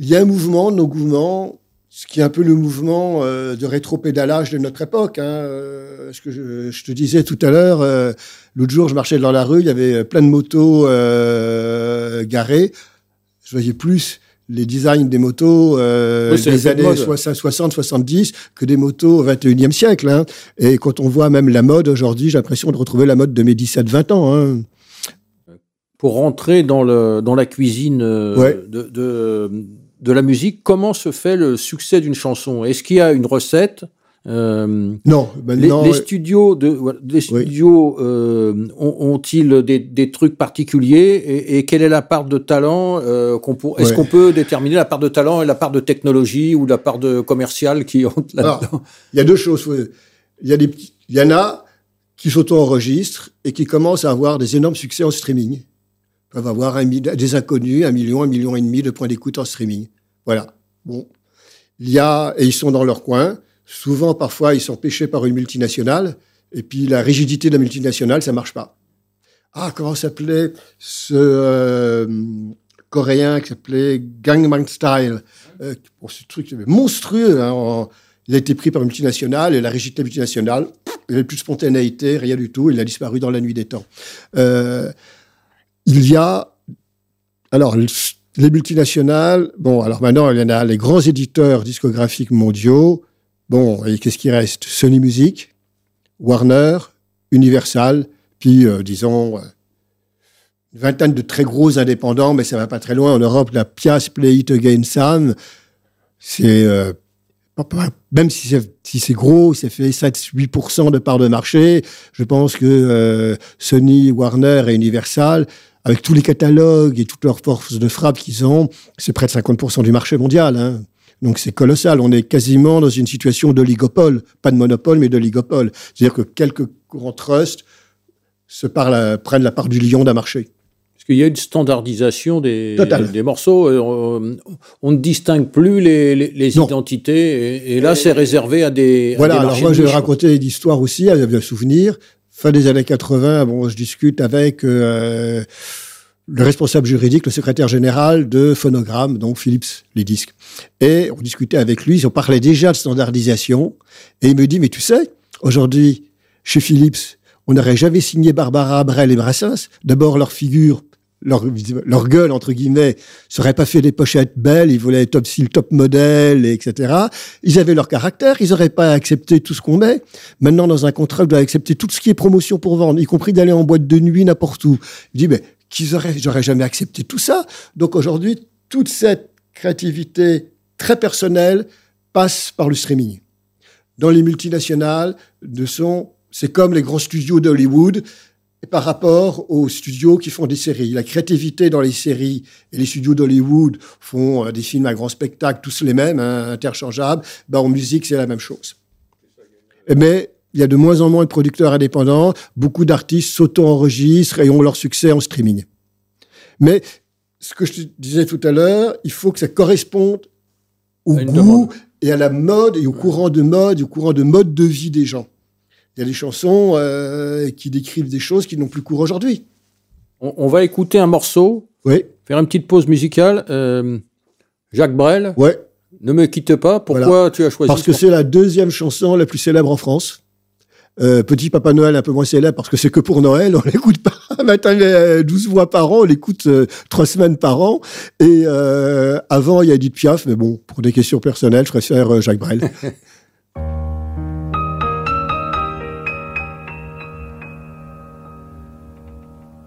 il y a un mouvement, nos mouvements, ce qui est un peu le mouvement euh, de rétropédalage de notre époque. Hein, euh, ce que je, je te disais tout à l'heure, euh, l'autre jour, je marchais dans la rue, il y avait plein de motos euh, garées. Je voyais plus les designs des motos Oui, des années mode. 60, 60, 70 que des motos au 21e siècle. Hein. Et quand on voit même la mode aujourd'hui, j'ai l'impression de retrouver la mode de mes 17-20 ans. Hein. Pour rentrer dans, le, dans la cuisine Ouais. de, de, de la musique, comment se fait le succès d'une chanson? Est-ce qu'il y a une recette? Euh, Non, les, studios, de, voilà, les studios euh, ont- ont-ils des, des trucs particuliers? Et, et quelle est la part de talent euh, qu'on pour Est-ce Ouais. qu'on peut déterminer la part de talent et la part de technologie ou la part de commercial qui ont là-dedans Il y a deux choses. Il y, a des, petits- il y en a qui s'auto-enregistrent et qui commencent à avoir des énormes succès en streaming. Peuvent avoir un, des inconnus, un million, un million et demi de points d'écoute en streaming. Voilà. Bon. Il y a, et ils sont dans leur coin. Souvent, parfois, ils sont pêchés par une multinationale. Et puis, la rigidité de la multinationale, ça marche pas. Ah, comment s'appelait ce euh, coréen qui s'appelait Gangnam Style? Euh, Ce truc monstrueux. hein, il a été pris par une multinationale et la rigidité multinationale, il n'y avait plus de spontanéité, rien du tout. Il a disparu dans la nuit des temps. Euh, il y a alors le- les multinationales. Bon, alors maintenant il y en a les grands éditeurs discographiques mondiaux. Bon, et qu'est-ce qui reste? Sony Music, Warner, Universal, puis euh, disons euh, une vingtaine de très gros indépendants, mais ça va pas très loin. En Europe, la Pias Play It Again Sam, c'est euh, même si c'est si c'est gros, ça fait 7-8% de part de marché. Je pense que Sony, Warner et Universal, avec tous les catalogues et toutes leurs forces de frappe qu'ils ont, c'est près de 50% du marché mondial. Hein. Donc c'est colossal. On est quasiment dans une situation d'oligopole, pas de monopole, mais d'oligopole. C'est-à-dire que quelques grands trusts se parlent, prennent la part du lion d'un marché. Parce qu'il y a une standardisation des, Total. des morceaux. euh, On, on ne distingue plus les, les- les Non. identités. Et, et là, c'est réservé à des. à Voilà, des alors moi de je vais niche. raconter l'histoire aussi, avec un souvenir. Fin des années 80, bon, je discute avec euh, le responsable juridique, le secrétaire général de Phonogramme, donc Philips, les disques. Et on discutait avec lui, on parlait déjà de standardisation. Et il me dit, mais tu sais, aujourd'hui, chez Philips, on n'aurait jamais signé Barbara, Brel et Brassens. D'abord, leur figure, leur, leur gueule, entre guillemets, serait pas fait des pochettes belles, ils voulaient top style, top modèle, et etc. Ils avaient leur caractère, ils n'auraient pas accepté tout ce qu'on met. Maintenant, dans un contrat, ils doivent accepter tout ce qui est promotion pour vendre, y compris d'aller en boîte de nuit n'importe où. Je dis, mais qu'ils auraient, j'aurais jamais accepté tout ça. Donc aujourd'hui, toute cette créativité très personnelle passe par le streaming. Dans les multinationales, de son, c'est comme les grands studios d'Hollywood par rapport aux studios qui font des séries. La créativité dans les séries et les studios d'Hollywood font euh, des films à grand spectacle, tous les mêmes, hein, interchangeables. Ben, en musique, c'est la même chose. Mais il y a de moins en moins de producteurs indépendants. Beaucoup d'artistes s'auto-enregistrent et ont leur succès en streaming. Mais ce que je te disais tout à l'heure, il faut que ça corresponde au goût demande. et à la mode et au courant de mode, au courant de mode de vie des gens. Il y a des chansons euh, qui décrivent des choses qui n'ont plus cours aujourd'hui. On, on va écouter un morceau, Oui, faire une petite pause musicale. Euh, Jacques Brel, ouais. ne me quitte pas. Pourquoi Voilà. tu as choisi Parce que ce c'est la deuxième chanson la plus célèbre en France. Euh, Petit Papa Noël un peu moins célèbre parce que c'est que pour Noël, on l'écoute pas maintenant euh, 12 fois par an, on l'écoute euh, trois semaines par an. Et euh, avant, il y a Edith Piaf, mais bon, pour des questions personnelles, je préfère Jacques Brel.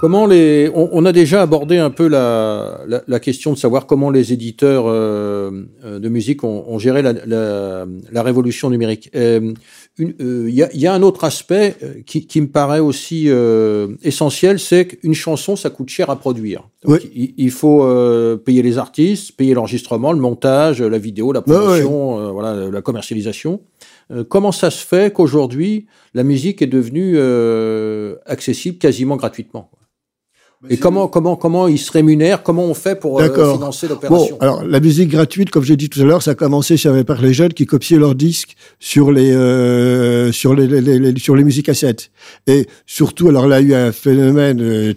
Comment les, on, on, a déjà abordé un peu la, la, la, question de savoir comment les éditeurs euh, de musique ont, ont géré la, la, révolution numérique. Il euh, y, a, y, a, un autre aspect euh, qui, qui me paraît aussi euh, essentiel, c'est qu'une chanson, ça coûte cher à produire. Donc, oui. il, il, faut euh, payer les artistes, payer l'enregistrement, le montage, la vidéo, la promotion, oui. voilà, la commercialisation. comment ça se fait qu'aujourd'hui la musique est devenue accessible quasiment gratuitement et comment, comment, comment ils se rémunèrent? Comment on fait pour euh, financer l'opération? bon, Alors, la musique gratuite, comme j'ai dit tout à l'heure, ça a commencé par les jeunes qui copiaient leurs disques sur les, euh, sur les, les, les, sur les musiques cassettes. Et surtout, alors là, il y a eu un phénomène euh,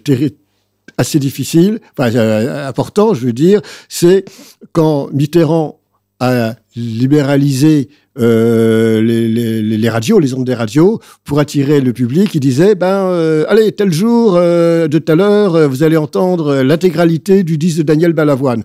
assez difficile, enfin, euh, important, je veux dire, c'est quand Mitterrand a libéralisé euh, les, radios, les ondes des radios, pour attirer le public. Il disait, ben, euh, allez, tel jour euh, de telle heure, euh, vous allez entendre l'intégralité du disque de Daniel Balavoine.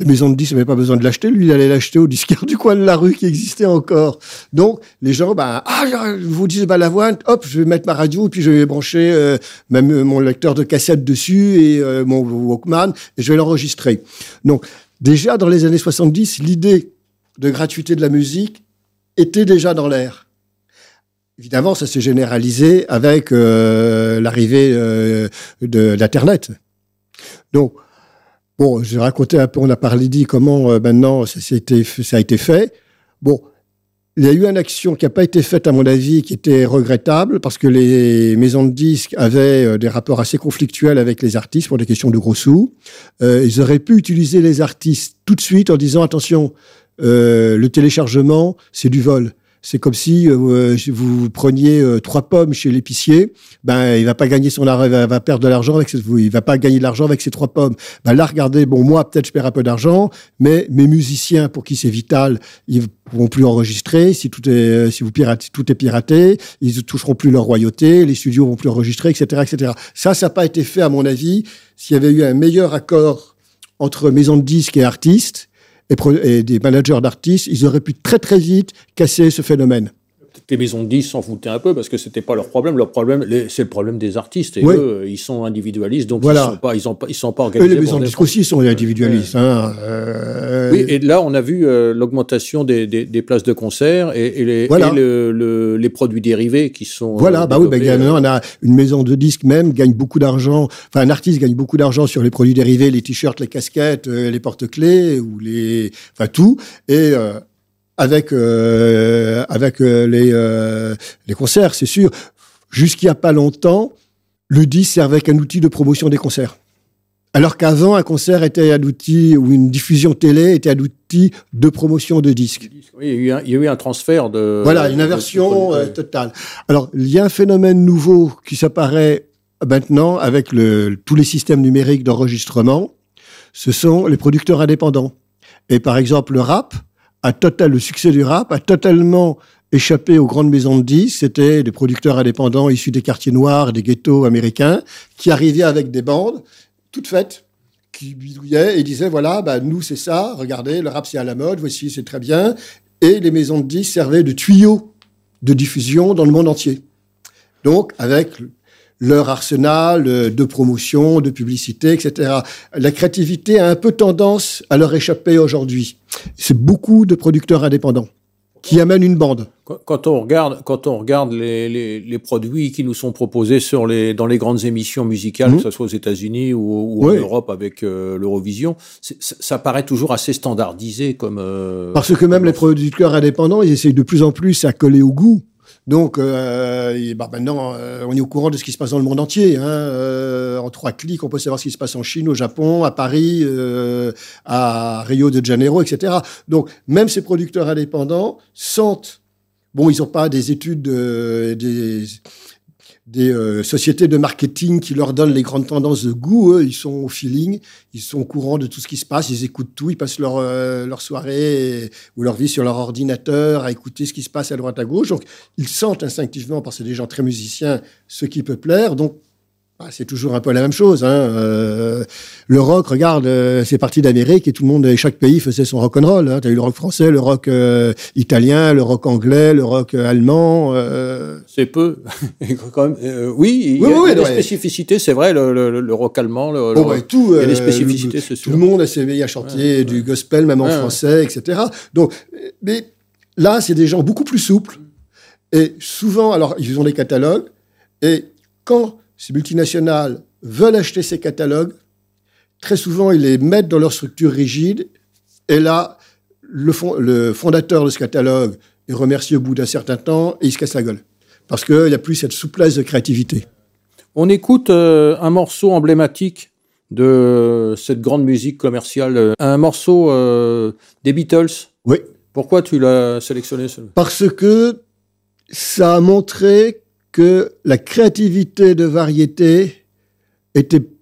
Les maisons de disques n'avaient pas besoin de l'acheter, lui, il allait l'acheter au disquaire du coin de la rue qui existait encore. Donc, les gens, ben, ah, vous dites Balavoine, hop, je vais mettre ma radio, puis je vais brancher même mon lecteur de cassette dessus et mon Walkman, et je vais l'enregistrer. Donc, déjà dans les années 70, l'idée de gratuité de la musique était déjà dans l'air. Évidemment, ça s'est généralisé avec euh, l'arrivée euh, d'Internet. Donc, bon, j'ai raconté un peu, on a parlé dit comment euh, maintenant ça, a été fait. Il y a eu une action qui n'a pas été faite, à mon avis, qui était regrettable, parce que les maisons de disques avaient euh, des rapports assez conflictuels avec les artistes pour des questions de gros sous. Euh, ils auraient pu utiliser les artistes tout de suite en disant, attention, euh, le téléchargement, c'est du vol. C'est comme si euh, vous preniez euh, trois pommes chez l'épicier, ben il va pas gagner son il va perdre de l'argent avec il va pas gagner de l'argent avec ces trois pommes. Ben là regardez, bon moi peut-être je perds un peu d'argent, mais mes musiciens pour qui c'est vital, ils pourront plus enregistrer si tout est si vous piratez, tout est piraté, ils ne toucheront plus leur royauté, les studios vont plus enregistrer, etc., etc. Ça, ça n'a pas été fait à mon avis. S'il y avait eu un meilleur accord entre maisons de disques et artistes, et, des managers d'artistes, ils auraient pu très très vite casser ce phénomène les maisons de disques s'en foutaient un peu parce que c'était pas leur problème. Leur problème, c'est le problème des artistes. Et oui. eux, ils sont individualistes, donc voilà. ils sont pas, ils ont pas, ils sont pas organisés. Et les maisons de disques aussi sont individualistes. Hein. Euh... Oui, et là, on a vu euh, l'augmentation des, des, des, places de concert et, et, les, voilà. et le, le, les produits dérivés qui sont. Voilà, euh, bah oui, bah, on a une maison de disques même gagne beaucoup d'argent. Enfin, un artiste gagne beaucoup d'argent sur les produits dérivés, les t-shirts, les casquettes, les porte-clés ou les, enfin tout. Et avec euh, avec euh, les euh, les concerts, c'est sûr. Jusqu'il y a pas longtemps, le disque servait qu'un outil de promotion des concerts. Alors qu'avant, un concert était un outil ou une diffusion télé était un outil de promotion de disques. Oui, il y a eu un, il y a eu un transfert de. Voilà, une inversion euh, totale. Alors, il y a un phénomène nouveau qui s'apparaît maintenant avec le, tous les systèmes numériques d'enregistrement. Ce sont les producteurs indépendants. Et par exemple, le rap, a total, le succès du rap a totalement échappé aux grandes maisons de disques. C'était des producteurs indépendants issus des quartiers noirs, des ghettos américains, qui arrivaient avec des bandes, toutes faites qui bidouillaient et disaient voilà, bah, nous c'est ça, regardez, le rap c'est à la mode, voici c'est très bien. Et les maisons de disques servaient de tuyaux de diffusion dans le monde entier. Donc avec leur arsenal de promotion, de publicité, etc. La créativité a un peu tendance à leur échapper aujourd'hui. C'est beaucoup de producteurs indépendants qui amènent une bande. Quand on regarde, quand on regarde les, les, les produits qui nous sont proposés sur les, dans les grandes émissions musicales, mmh. que ce soit aux États-Unis ou, ou en Europe avec euh, l'Eurovision, ça paraît toujours assez standardisé comme. Euh, Parce que même les producteurs indépendants, ils essayent de plus en plus à coller au goût. Donc, euh, bah maintenant, euh, on est au courant de ce qui se passe dans le monde entier. Hein. Euh, en trois clics, on peut savoir ce qui se passe en Chine, au Japon, à Paris, à Rio de Janeiro, etc. Donc, même ces producteurs indépendants sentent, bon, ils n'ont pas des études, des, des euh, sociétés de marketing qui leur donnent les grandes tendances de goût. Eux, ils sont au feeling, ils sont au courant de tout ce qui se passe, ils écoutent tout, ils passent leur, euh, leur soirée ou leur vie sur leur ordinateur à écouter ce qui se passe à droite à gauche. Donc, ils sentent instinctivement, parce que c'est des gens très musiciens, ce qui peut plaire. Donc, bah, c'est toujours un peu la même chose. Hein. Euh, le rock, regarde, euh, c'est parti d'Amérique et tout le monde, et chaque pays faisait son rock and roll. Hein. T'as eu le rock français, le rock euh, italien, le rock anglais, le rock allemand. C'est peu. Quand même, oui, il y a, oui, des spécificités, c'est vrai, le, le, le, rock allemand, le, oh, bah, tout, il y a des spécificités, c'est sûr. Tout le monde s'est mis à chanter ouais, du gospel, même en français, etc. Donc, mais là, c'est des gens beaucoup plus souples. Et souvent, alors, ils ont des catalogues. Et quand ces multinationales veulent acheter ces catalogues, très souvent, ils les mettent dans leur structure rigide. Et là, le, fondateur de ce catalogue est remercié au bout d'un certain temps et il se casse la gueule. Parce qu'il n'y a plus cette souplesse de créativité. On écoute euh, un morceau emblématique de cette grande musique commerciale, un morceau euh, des Beatles. Oui. Pourquoi tu l'as sélectionné Parce que ça a montré que la créativité de variété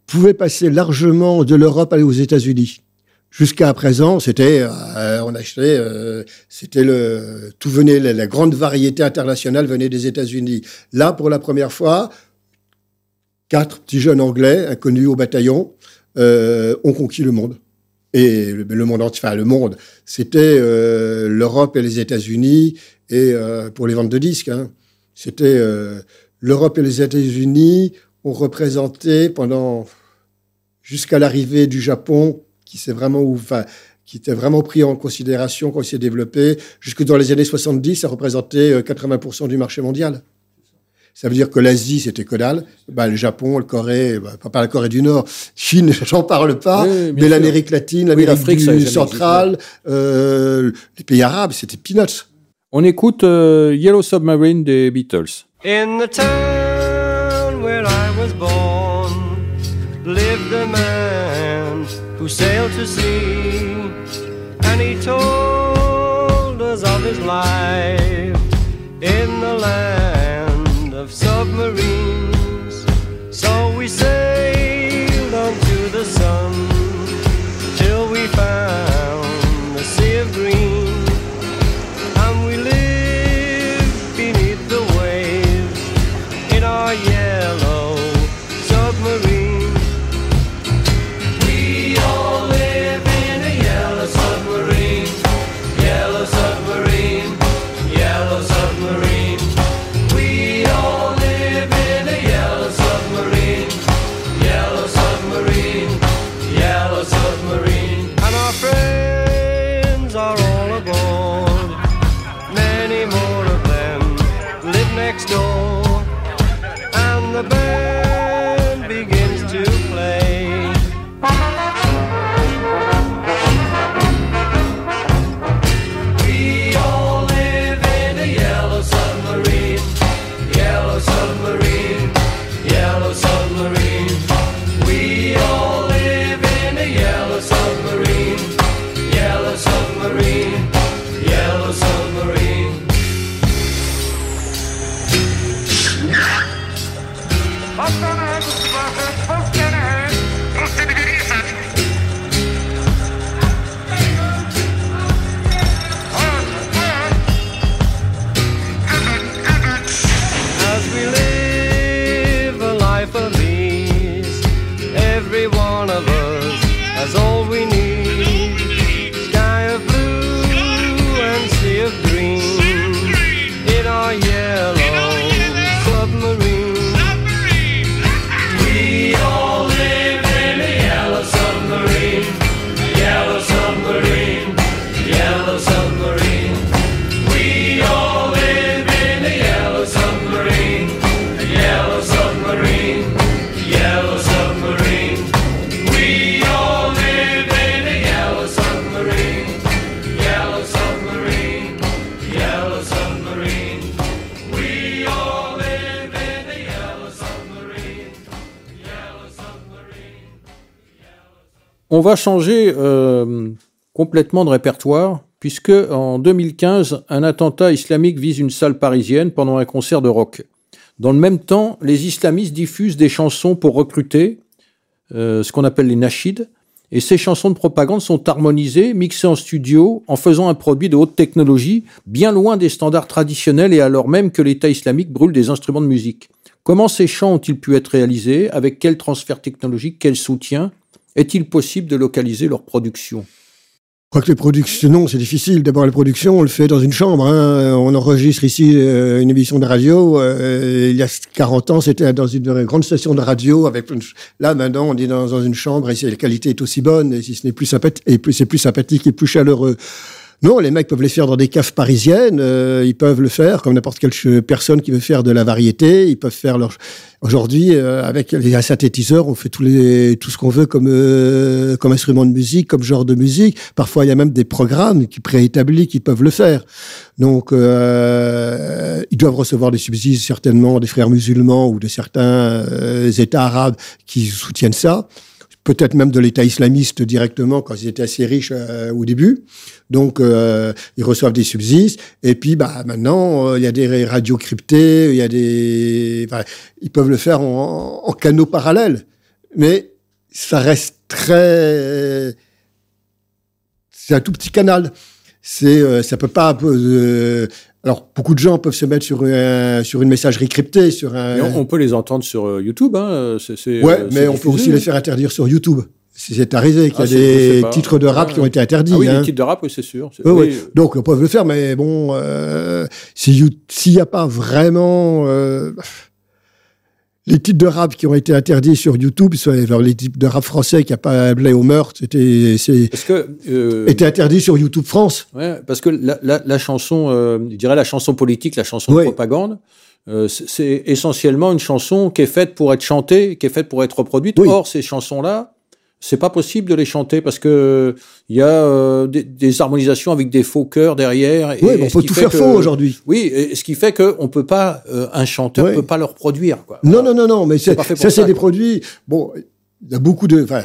pouvait passer largement de l'Europe aux États-Unis. Jusqu'à présent, c'était, euh, on achetait, euh, c'était le, tout venait, la, grande variété internationale venait des États-Unis. Là, pour la première fois, quatre petits jeunes anglais inconnus au bataillon euh, ont conquis le monde. Et le, le monde entier, enfin le monde, c'était l'Europe et les États-Unis et pour les ventes de disques. Hein. C'était euh, l'Europe et les États-Unis ont représenté pendant jusqu'à l'arrivée du Japon, qui s'est vraiment, enfin, qui était vraiment pris en considération quand il s'est développé. Jusque dans les années 70, ça représentait 80% euh, du marché mondial. Ça veut dire que l'Asie, c'était que dalle. Bah, le Japon, le Corée, bah, pas la Corée du Nord, Chine, j'en parle pas. mais l'Amérique latine, l'Amérique centrale, euh, les pays arabes, c'était peanuts. On écoute euh, Yellow Submarine des Beatles. In the town where I was born lived a man who sailed to sea and he told us of his life one of us. On va changer euh, complètement de répertoire, puisque en 2015, un attentat islamique vise une salle parisienne pendant un concert de rock. Dans le même temps, les islamistes diffusent des chansons pour recruter, euh, ce qu'on appelle les nashids, et ces chansons de propagande sont harmonisées, mixées en studio, en faisant un produit de haute technologie, bien loin des standards traditionnels et alors même que l'État islamique brûle des instruments de musique. Comment ces chants ont-ils pu être réalisés? Avec quel transfert technologique? Quel soutien? Est-il possible de localiser leur production? Je crois que les productions, non, c'est difficile. D'abord, les productions, on le fait dans une chambre. Hein. On enregistre ici euh, une émission de radio. Euh, il y a 40 ans, c'était dans une grande station de radio. Avec là, maintenant, on est dans, une chambre et la qualité est aussi bonne, et si ce n'est c'est plus sympathique et plus chaleureux. Non, les mecs peuvent les faire dans des caves parisiennes. Euh, ils peuvent le faire comme n'importe quelle personne qui veut faire de la variété. Ils peuvent faire leur. Aujourd'hui, euh, avec les synthétiseurs, on fait tous les, tout ce qu'on veut comme euh, comme instrument de musique, comme genre de musique. Parfois, il y a même des programmes qui préétablis qui peuvent le faire. Donc, ils doivent recevoir des subsides certainement des frères musulmans ou de certains États arabes qui soutiennent ça peut-être même de l'État islamiste directement quand ils étaient assez riches euh, au début. Donc, euh, ils reçoivent des subsides. Et puis, bah, maintenant, euh, il y a des radios cryptées, il y a des... Ils peuvent le faire en, en canaux parallèles. Mais ça reste très... C'est un tout petit canal. C'est, ça peut pas alors, beaucoup de gens peuvent se mettre sur, sur une messagerie cryptée, sur un. on, peut les entendre sur euh, YouTube, hein. Ouais, euh, mais on peut aussi les faire interdire sur YouTube. C'est arrivé qu'il y a ah, des titres de rap qui ont été interdits. Ah oui, hein. les titres de rap, oui, c'est sûr. Oui, Donc, on peut le faire, mais bon, euh, s'il n'y a pas vraiment. Euh, les titres de rap qui ont été interdits sur YouTube, alors les titres de rap français qui a pas appelé au meurtre, c'était c'est euh, était interdit sur YouTube France. Ouais, parce que la, la, la chanson, euh, je dirais la chanson politique, la chanson de propagande, euh, c'est essentiellement une chanson qui est faite pour être chantée, qui est faite pour être reproduite. Or, ces chansons-là, c'est pas possible de les chanter parce que il y a euh, des, harmonisations avec des faux chœurs derrière. Et, oui, on peut tout faire faux aujourd'hui. Oui, et ce qui fait que on peut pas, euh, un chanteur ne peut pas le reproduire. Quoi. Non, non, non, non, mais ça, c'est des produits. Bon, il y a beaucoup de. Enfin,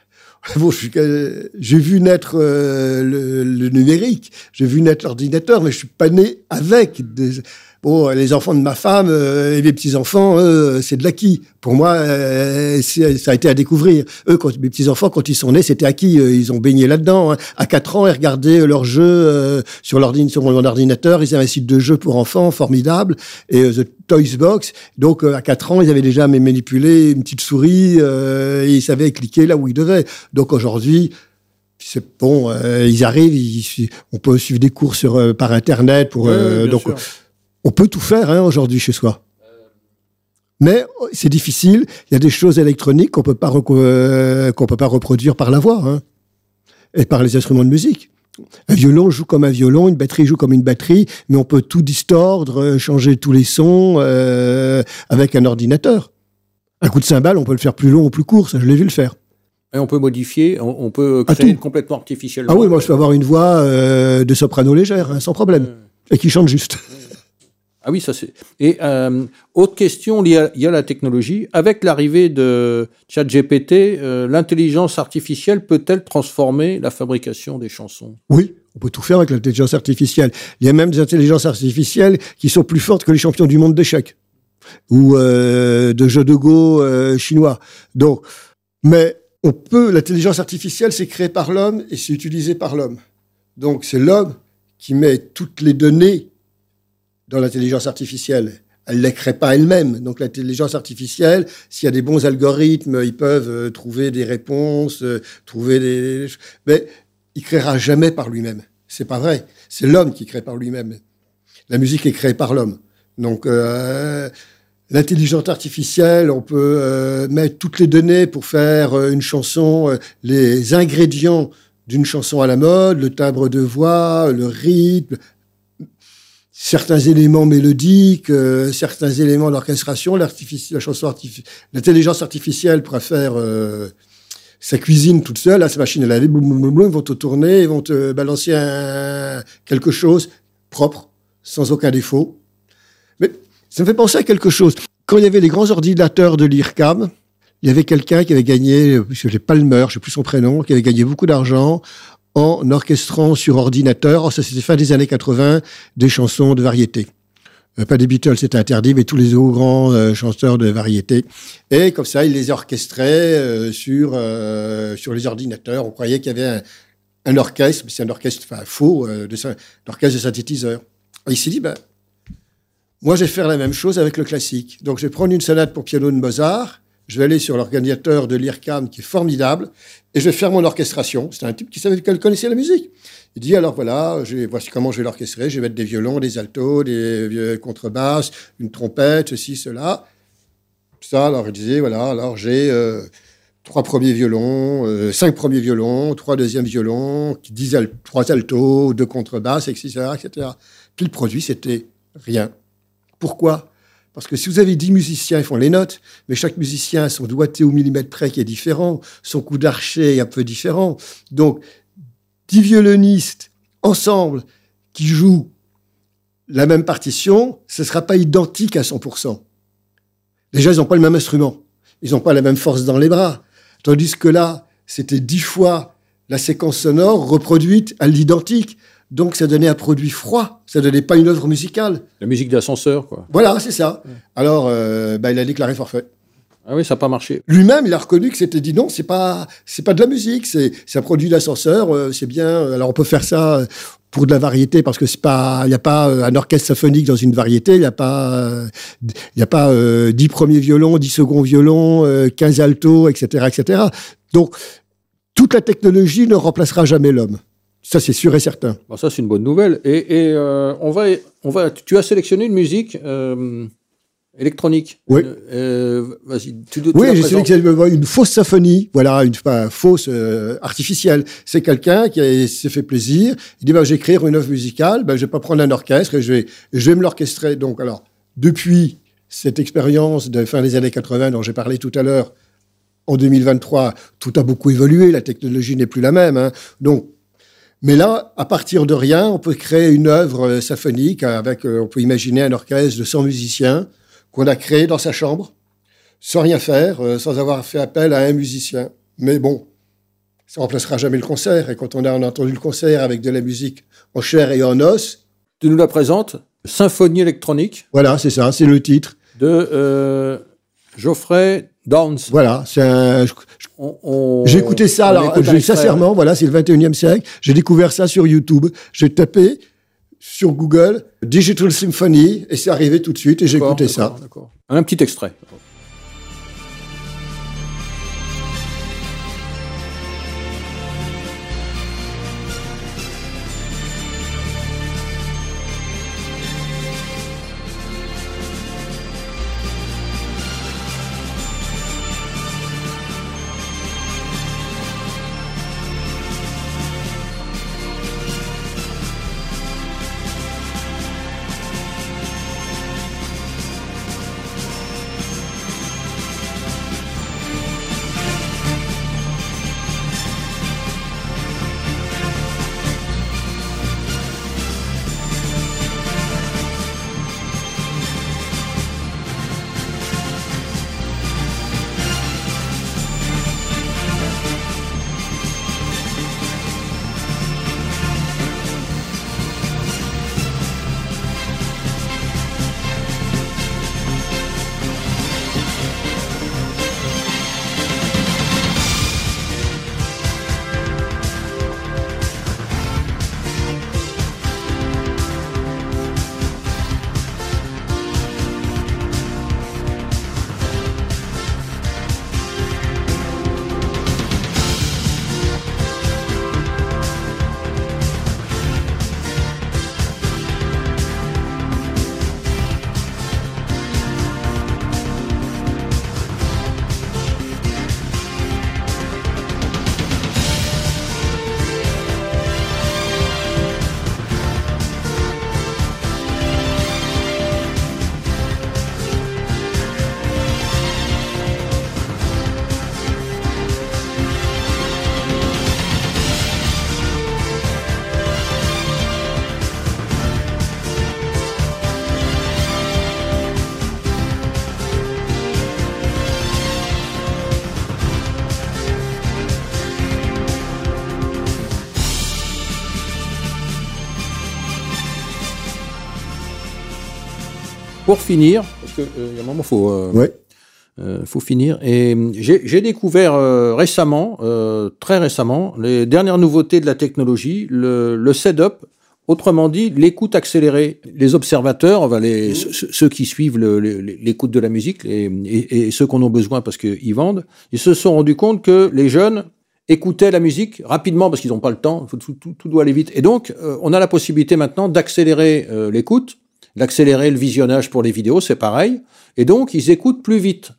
bon, j'ai vu naître euh, le, le, numérique, j'ai vu naître l'ordinateur, mais je suis pas né avec. Des, Bon, les enfants de ma femme euh, et les petits-enfants, eux, c'est de l'acquis. Pour moi, euh, ça a été à découvrir. Eux, quand, mes petits-enfants, quand ils sont nés, c'était acquis. Ils ont baigné là-dedans. Hein. À 4 ans, ils regardaient leurs jeux euh, sur, sur mon ordinateur. Ils avaient un site de jeux pour enfants formidable. Et The Toys Box. Donc, à 4 ans, ils avaient déjà manipulé une petite souris et ils savaient cliquer là où ils devaient. Donc, aujourd'hui, c'est bon, ils arrivent, on peut suivre des cours sur, par Internet. pour donc, on peut tout faire hein, aujourd'hui chez soi. Mais oh, c'est difficile. Il y a des choses électroniques qu'on peut pas euh, qu'on peut pas reproduire par la voix hein, et par les instruments de musique. Un violon joue comme un violon, une batterie joue comme une batterie, mais on peut tout distordre, euh, changer tous les sons euh, avec un ordinateur. Un coup de cymbale, on peut le faire plus long ou plus court, ça je l'ai vu le faire. Et on peut modifier, on, peut créer complètement artificiellement. Ah oui, moi je peux avoir une voix de soprano légère, hein, sans problème, et qui chante juste. Ah oui, ça c'est. Et euh, autre question liée à, a la technologie. Avec l'arrivée de ChatGPT, euh, l'intelligence artificielle peut-elle transformer la fabrication des chansons? Oui, on peut tout faire avec l'intelligence artificielle. Il y a même des intelligences artificielles qui sont plus fortes que les champions du monde d'échecs ou euh, de jeux de go euh, chinois. Donc, mais on peut. L'intelligence artificielle, c'est créé par l'homme et c'est utilisé par l'homme. Donc, c'est l'homme qui met toutes les données dans l'intelligence artificielle. Elle ne les crée pas elle-même. Donc l'intelligence artificielle, s'il y a des bons algorithmes, ils peuvent euh, trouver des réponses, euh, trouver des... Mais il créera jamais par lui-même. C'est pas vrai. C'est l'homme qui crée par lui-même. La musique est créée par l'homme. Donc euh, l'intelligence artificielle, on peut mettre toutes les données pour faire une chanson, les ingrédients d'une chanson à la mode, le timbre de voix, le rythme, certains éléments mélodiques, euh, certains éléments d'orchestration, l'intelligence artificielle faire euh, sa cuisine toute seule, là, sa machine à laver, boum, boum, boum, ils vont te tourner, ils vont te balancer quelque chose propre, sans aucun défaut. Mais ça me fait penser à quelque chose. Quand il y avait les grands ordinateurs de l'IRCAM, il y avait quelqu'un qui avait gagné, je sais Palmer, je sais plus son prénom, qui avait gagné beaucoup d'argent en orchestrant sur ordinateur, ça c'était fin des années 80, des chansons de variété. Euh, pas des Beatles, c'était interdit, mais tous les autres grands euh, chanteurs de variété. Et comme ça, il les orchestrait euh, sur sur les ordinateurs. On croyait qu'il y avait un, orchestre, mais c'est un orchestre enfin, faux, de, orchestre de synthétiseur. Il s'est dit, ben, moi, je vais faire la même chose avec le classique. Donc, je vais prendre une sonate pour piano de Mozart, je vais aller sur l'organisateur de l'IRCAM qui est formidable et je vais faire mon orchestration. C'est un type qui savait qu'elle connaissait la musique. Il dit alors voilà, voici comment je vais l'orchestrer. Je vais mettre des violons, des altos, des contrebasses, une trompette, ceci, cela. Ça, alors il disait voilà, alors j'ai euh, trois premiers violons, euh, cinq premiers violons, trois deuxièmes violons, trois altos, deux contrebasses, etc., etc. Puis le produit, c'était rien. Pourquoi? Parce que si vous avez dix musiciens, ils font les notes, mais chaque musicien a son doigté au millimètre près qui est différent, son coup d'archet est un peu différent. Donc, dix violonistes ensemble qui jouent la même partition, ce ne sera pas identique à 100%. Déjà, ils n'ont pas le même instrument. Ils n'ont pas la même force dans les bras. Tandis que là, c'était dix fois la séquence sonore reproduite à l'identique. Donc ça donnait un produit froid, ça donnait pas une œuvre musicale. La musique d'ascenseur, quoi. Voilà, c'est ça. Alors, euh, bah, il a déclaré forfait. Ah oui, ça n'a pas marché. Lui-même, il a reconnu que c'était dit non, c'est pas, c'est pas de la musique, c'est, c'est un produit d'ascenseur, euh, c'est bien. Alors on peut faire ça pour de la variété parce que c'est pas, il n'y a pas euh, un orchestre symphonique dans une variété, il n'y a pas, il a pas dix premiers violons, dix seconds violons, 15 altos, etc., etc. Donc toute la technologie ne remplacera jamais l'homme. Ça, c'est sûr et certain. Bon, ça, c'est une bonne nouvelle. Et, euh, on va, on va, tu as sélectionné une musique euh, électronique. Oui. Euh, vas-y. Tu, oui, j'ai sélectionné une fausse symphonie. Voilà, une fausse artificielle. C'est quelqu'un qui s'est fait plaisir. Il dit bah, je vais écrire une œuvre musicale. Ben, je vais pas prendre un orchestre et je vais, je vais me l'orchestrer. Donc, alors, depuis cette expérience de fin des années 80 dont j'ai parlé tout à l'heure, en 2023, tout a beaucoup évolué. La technologie n'est plus la même. Hein. Donc mais là, à partir de rien, on peut créer une œuvre euh, symphonique avec, euh, on peut imaginer un orchestre de 100 musiciens qu'on a créé dans sa chambre, sans rien faire, euh, sans avoir fait appel à un musicien. Mais bon, ça remplacera jamais le concert. Et quand on a entendu le concert avec de la musique en chair et en os. Tu nous la présentes Symphonie électronique. Voilà, c'est ça, c'est le titre. De Geoffrey Downs. Voilà, c'est un. J'ai écouté ça, alors, sincèrement, voilà, c'est le 21e siècle. J'ai découvert ça sur YouTube. J'ai tapé sur Google Digital Symphony et c'est arrivé tout de suite et j'ai écouté ça. Un petit extrait. Pour finir, parce qu'il y a un moment, il faut, euh, Ouais. euh, faut finir. Et euh, j'ai découvert euh, récemment, euh, très récemment, les dernières nouveautés de la technologie, le, le setup, autrement dit, l'écoute accélérée. Les observateurs, enfin, les, ceux, qui suivent l'écoute de la musique et, et, et ceux qu'on a besoin parce qu'ils vendent, ils se sont rendus compte que les jeunes écoutaient la musique rapidement parce qu'ils n'ont pas le temps, tout, tout, tout doit aller vite. Et donc, euh, on a la possibilité maintenant d'accélérer euh, l'écoute, d'accélérer le visionnage pour les vidéos, c'est pareil. Et donc, ils écoutent plus vite.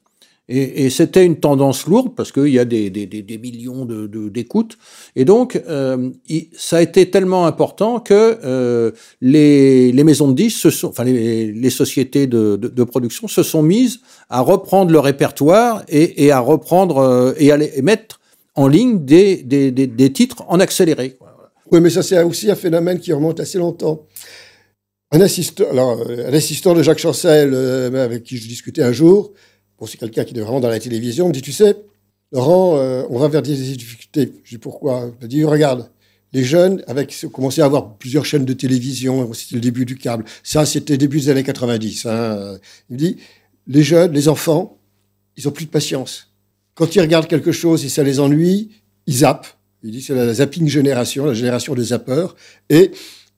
Et, et c'était une tendance lourde parce qu'il y a des, des, des, millions de, de- d'écoutes. Et donc, euh, il- ça a été tellement important que euh, les, les maisons de disques, se sont, enfin les, les sociétés de, de, production se sont mises à reprendre le répertoire et, et à reprendre euh, et à les- et mettre en ligne des, des, titres en accéléré. Oui, mais ça, c'est aussi un phénomène qui remonte assez longtemps. Un assistant, alors, euh, un assistant de Jacques Chancel, euh, avec qui je discutais un jour, bon, c'est quelqu'un qui est vraiment dans la télévision, me dit, tu sais, Laurent, euh, on va vers des difficultés. Je dis, pourquoi? Il me dit, regarde, les jeunes, avec, ont commencé à avoir plusieurs chaînes de télévision, c'était le début du câble. Ça, c'était début des années 90. Hein. Il me dit, les jeunes, les enfants, ils ont plus de patience. Quand ils regardent quelque chose et ça les ennuie, ils zappent. Il dit c'est la zapping génération, la génération des zappeurs, et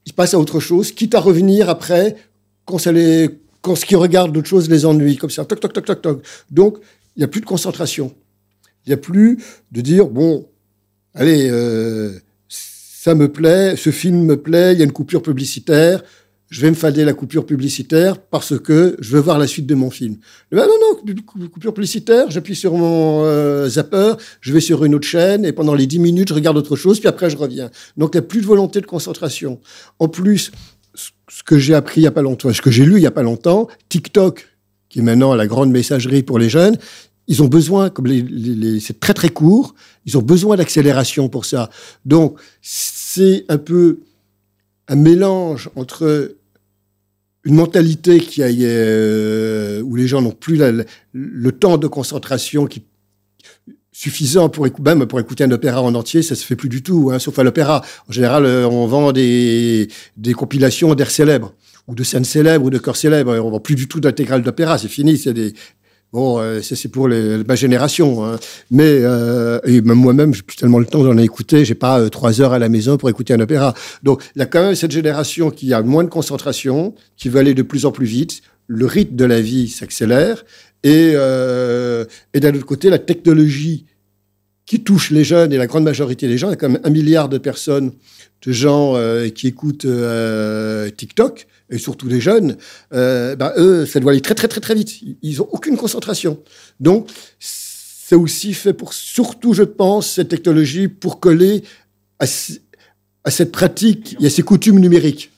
ils passent à autre chose, quitte à revenir après quand les, quand ce qu'ils regardent d'autres choses les ennuie, comme ça, toc toc toc toc toc. Donc il n'y a plus de concentration, il n'y a plus de dire bon, allez, euh, ça me plaît, ce film me plaît, il y a une coupure publicitaire, je vais me fader la coupure publicitaire parce que je veux voir la suite de mon film. Ben non, non, cou- coupure publicitaire, j'appuie sur mon euh, zapper, je vais sur une autre chaîne et pendant les 10 minutes, je regarde autre chose, puis après je reviens. Donc il n'y a plus de volonté de concentration. En plus, ce que j'ai appris il n'y a pas longtemps, ce que j'ai lu il n'y a pas longtemps, TikTok, qui est maintenant la grande messagerie pour les jeunes, ils ont besoin, comme les, les- les- c'est très très court, ils ont besoin d'accélération pour ça. Donc c'est un peu un mélange entre une mentalité qui a, euh, où les gens n'ont plus le temps de concentration qui suffisant pour même pour écouter un opéra en entier ça se fait plus du tout hein, sauf à l'opéra. En général euh, on vend des des compilations d'airs célèbres ou de scènes célèbres ou de chœurs célèbres on vend plus du tout d'intégrale d'opéra c'est fini c'est des Bon, euh, c'est pour les, ma génération, hein. mais euh, même moi-même, j'ai plus tellement le temps d'en écouter. J'ai pas euh, trois heures à la maison pour écouter un opéra. Donc, il y a quand même cette génération qui a moins de concentration, qui veut aller de plus en plus vite. Le rythme de la vie s'accélère, et d'un autre côté, la technologie qui touche les jeunes et la grande majorité des gens, il y a quand même un milliard de personnes, de gens euh, qui écoutent euh, TikTok et surtout des jeunes, euh, ben, eux, ça doit aller très très très très vite. Ils ont aucune concentration. Donc, c'est aussi fait pour, surtout, je pense, cette technologie pour coller à, cette pratique et à ces coutumes numériques,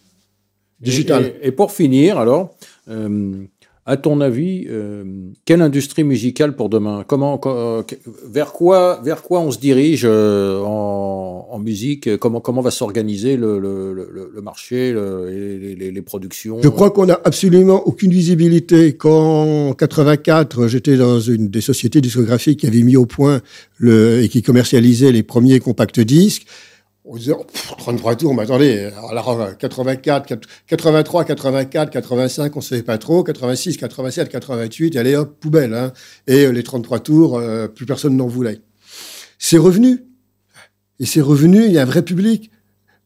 digitales. Et, et- et pour finir, alors, euh, à ton avis, euh, quelle industrie musicale pour demain? Comment, co- que- vers quoi, vers quoi on se dirige euh, en, musique? Comment, comment va s'organiser le, marché, les, les, productions? Je crois qu'on n'a absolument aucune visibilité. Quand en 84, j'étais dans une des sociétés discographiques qui avait mis au point et qui commercialisait les premiers compacts disques. On disait, oh, pff, 33 tours, mais attendez, alors 84, 83, 84, 85, on ne savait pas trop, 86, 87, 88, allez hop, poubelle. Hein. Et euh, les 33 tours, euh, plus personne n'en voulait. C'est revenu. Et c'est revenu, il y a un vrai public.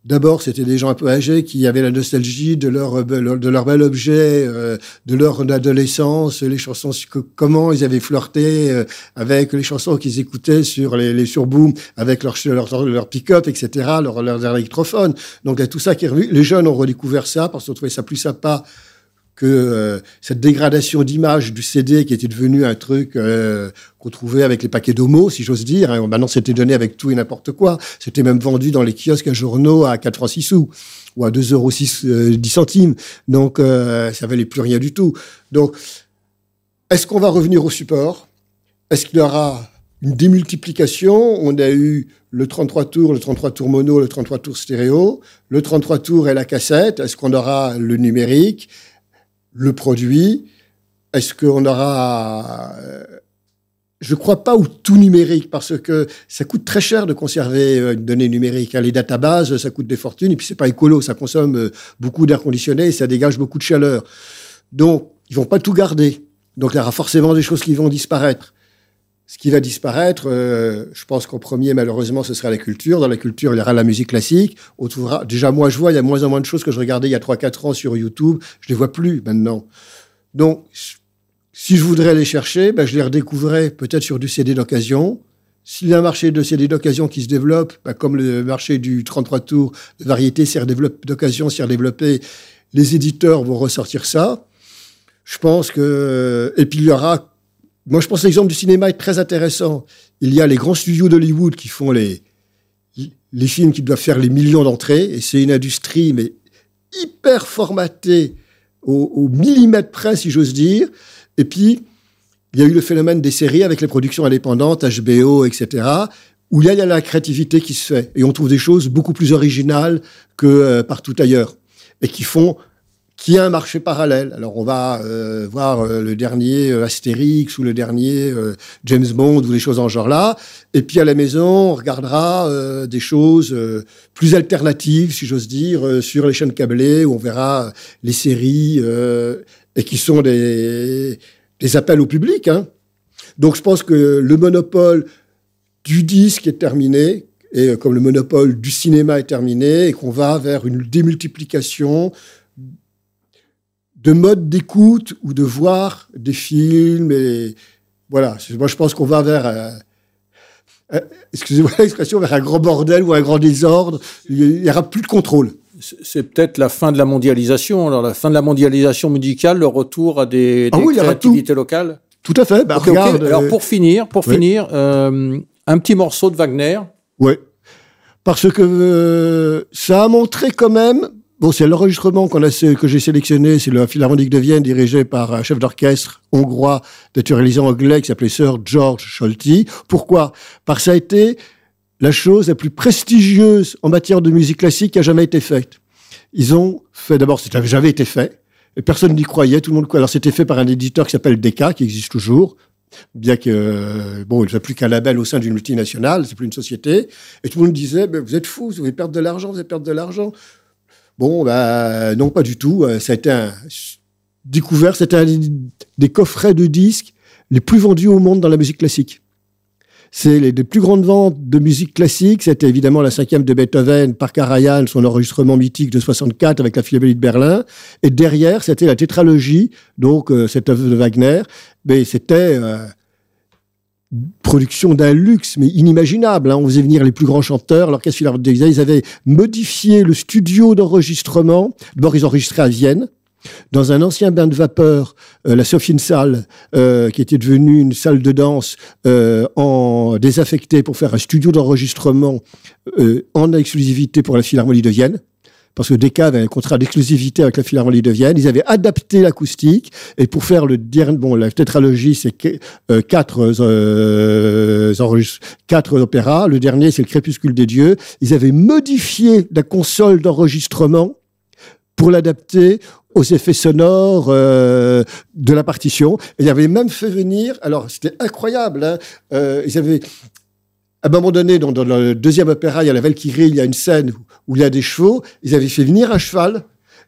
D'abord, c'était des gens un peu âgés qui avaient la nostalgie de leur bel- de leur bel objet, euh, de leur adolescence, les chansons, comment ils avaient flirté euh, avec les chansons qu'ils écoutaient sur les, les surboom, avec leur, leur, leur pick-up, etc., leur, leurs électrophones. Donc, il y a tout ça qui est. Les jeunes ont redécouvert ça parce qu'on trouvait ça plus sympa que euh, cette dégradation d'image du CD qui était devenu un truc euh, qu'on trouvait avec les paquets d'homo, si j'ose dire. hein. Maintenant, c'était donné avec tout et n'importe quoi. C'était même vendu dans les kiosques à journaux à 4 francs 6 sous ou à 2 euros 6, euh, 10 centimes. Donc, euh, ça valait plus rien du tout. Donc, est-ce qu'on va revenir au support? Est-ce qu'il y aura une démultiplication? On a eu le 33 tours, le 33 tours mono, le 33 tours stéréo, le 33 tours et la cassette. Est-ce qu'on aura le numérique? Le produit Est-ce qu'on aura... euh, Je ne crois pas au tout numérique parce que ça coûte très cher de conserver euh, une donnée numérique. hein. Les databases, ça coûte des fortunes et puis c'est pas écolo, ça consomme euh, beaucoup d'air conditionné et ça dégage beaucoup de chaleur. Donc, ils vont pas tout garder. Donc il y aura forcément des choses qui vont disparaître. Ce qui va disparaître, euh, je pense qu'en premier, malheureusement, ce sera la culture. Dans la culture, il y aura la musique classique. On déjà, moi, je vois, il y a moins en moins de choses que je regardais il y a 3-4 ans sur YouTube. Je les vois plus maintenant. Donc, si je voudrais les chercher, ben, je les redécouvrais peut-être sur du CD d'occasion. S'il y a un marché de CD d'occasion qui se développe, ben, comme le marché du 33 tours de variété d'occasion s'est redéveloppé, les éditeurs vont ressortir ça. Je pense que... Et puis il y aura moi, je pense que l'exemple du cinéma est très intéressant. Il y a les grands studios d'Hollywood qui font les, films qui doivent faire les millions d'entrées, et c'est une industrie, mais hyper formatée au, millimètre près, si j'ose dire. Et puis, il y a eu le phénomène des séries avec les productions indépendantes, HBO, etc., où il y a la créativité qui se fait. Et on trouve des choses beaucoup plus originales que euh, partout ailleurs. Et qui font qui a un marché parallèle. Alors on va euh, voir euh, le dernier euh, Astérix ou le dernier James Bond ou des choses en genre là. Et puis à la maison, on regardera des choses plus alternatives, si j'ose dire, sur les chaînes câblées où on verra les séries et qui sont des, des appels au public. Hein. Donc je pense que le monopole du disque est terminé, et comme le monopole du cinéma est terminé, et qu'on va vers une démultiplication de mode d'écoute ou de voir des films. Et voilà, moi je pense qu'on va vers, euh, euh, excusez-moi l'expression, vers un grand bordel ou un grand désordre. Il n'y aura plus de contrôle. C'est peut-être la fin de la mondialisation. Alors la fin de la mondialisation musicale, le retour à des, ah créativités locales. Tout à fait. Bah, regarde, Alors euh, pour finir, pour finir, un petit morceau de Wagner. Oui. Parce que ça a montré quand même C'est l'enregistrement que j'ai sélectionné, c'est le Philharmonique de Vienne dirigé par un chef d'orchestre hongrois naturalisé anglais qui s'appelait Sir George Scholti. Pourquoi? Parce que ça a été la chose la plus prestigieuse en matière de musique classique qui a jamais été faite. Ils ont fait, d'abord, ça n'avait jamais été fait, et personne n'y croyait, tout le monde croyait. Alors c'était fait par un éditeur qui s'appelle Decca, qui existe toujours, bien que bon, il ne plus qu'un label au sein d'une multinationale, c'est plus une société, et tout le monde disait, vous êtes fous, vous allez perdre de l'argent, vous allez perdre de l'argent. Bon, bah, non, pas du tout. Euh, été un découvert, c'était un des coffrets de disques les plus vendus au monde dans la musique classique. C'est les, plus grandes ventes de musique classique. C'était évidemment la cinquième de Beethoven par Karajan, son enregistrement mythique de 64 avec la Philharmonie de Berlin. Et derrière, c'était la tétralogie, donc euh, cette œuvre de Wagner. Mais c'était euh, production d'un luxe, mais inimaginable. Hein. On faisait venir les plus grands chanteurs. L'orchestre philharmonique ils avaient modifié le studio d'enregistrement. D'abord, ils enregistraient à Vienne. Dans un ancien bain de vapeur, euh, la Sophiensaal, euh, qui était devenue une salle de danse euh, en désaffectée pour faire un studio d'enregistrement euh, en exclusivité pour la Philharmonie de Vienne parce que Decca avait un contrat d'exclusivité avec la Philharmonie de Vienne. Ils avaient adapté l'acoustique et pour faire le dernier, bon, la tétralogie, c'est euh, quatre, euh, quatre opéras. Le dernier, c'est le Crépuscule des dieux. Ils avaient modifié la console d'enregistrement pour l'adapter aux effets sonores euh, de la partition. Et ils avaient même fait venir, alors c'était incroyable, hein, ils avaient à un moment donné, dans, le deuxième opéra, il y a la Valkyrie, il y a une scène où, il y a des chevaux. Ils avaient fait venir un cheval.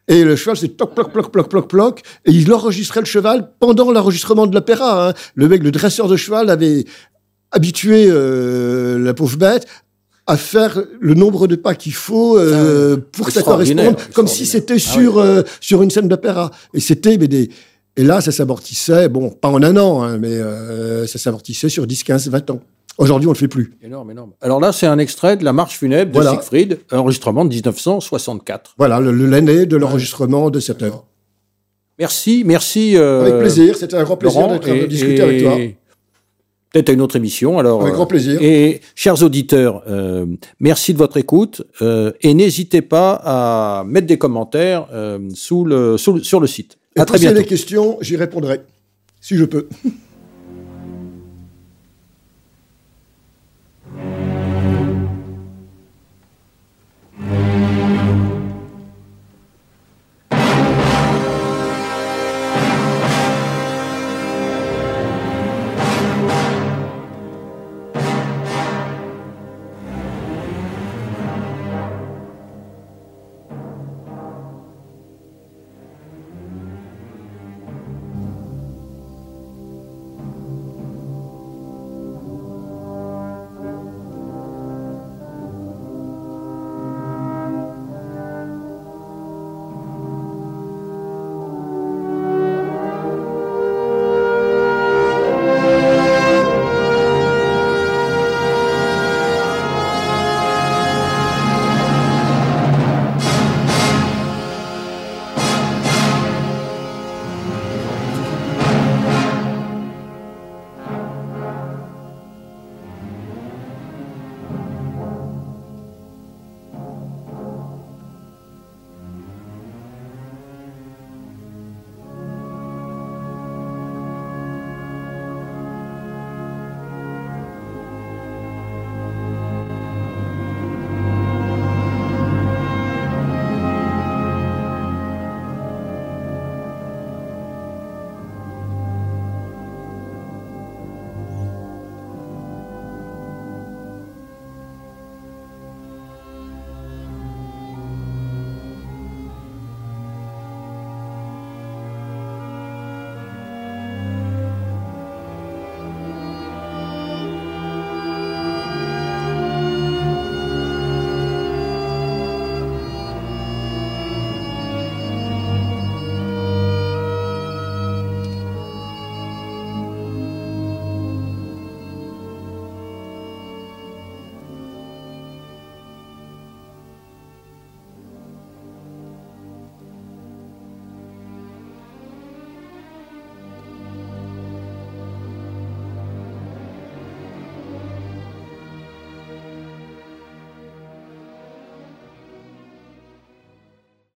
Et le cheval, c'est toc, ploc, ploc, ploc, ploc, ploc. Et ils enregistraient le cheval pendant l'enregistrement de l'opéra. Hein. Le mec, le dresseur de cheval, avait habitué euh, la pauvre bête à faire le nombre de pas qu'il faut euh, pour que ça corresponde, comme si c'était ah sur euh, sur une scène d'opéra. Et c'était des et là ça s'amortissait, bon, pas en un an, hein, mais ça s'amortissait sur 10, 15, 20 ans. Aujourd'hui, on ne le fait plus. Énorme, énorme. Alors là, c'est un extrait de la marche funèbre de Siegfried, enregistrement de 1964. Voilà, l'année de l'enregistrement de cette œuvre. Merci, merci. Euh, avec plaisir, c'était un grand plaisir de discuter avec toi. Peut-être à une autre émission. Alors, avec grand plaisir. Et chers auditeurs, euh, merci de votre écoute euh, et n'hésitez pas à mettre des commentaires sous le, sur le site. Et à très bientôt. Si des questions, j'y répondrai, si je peux.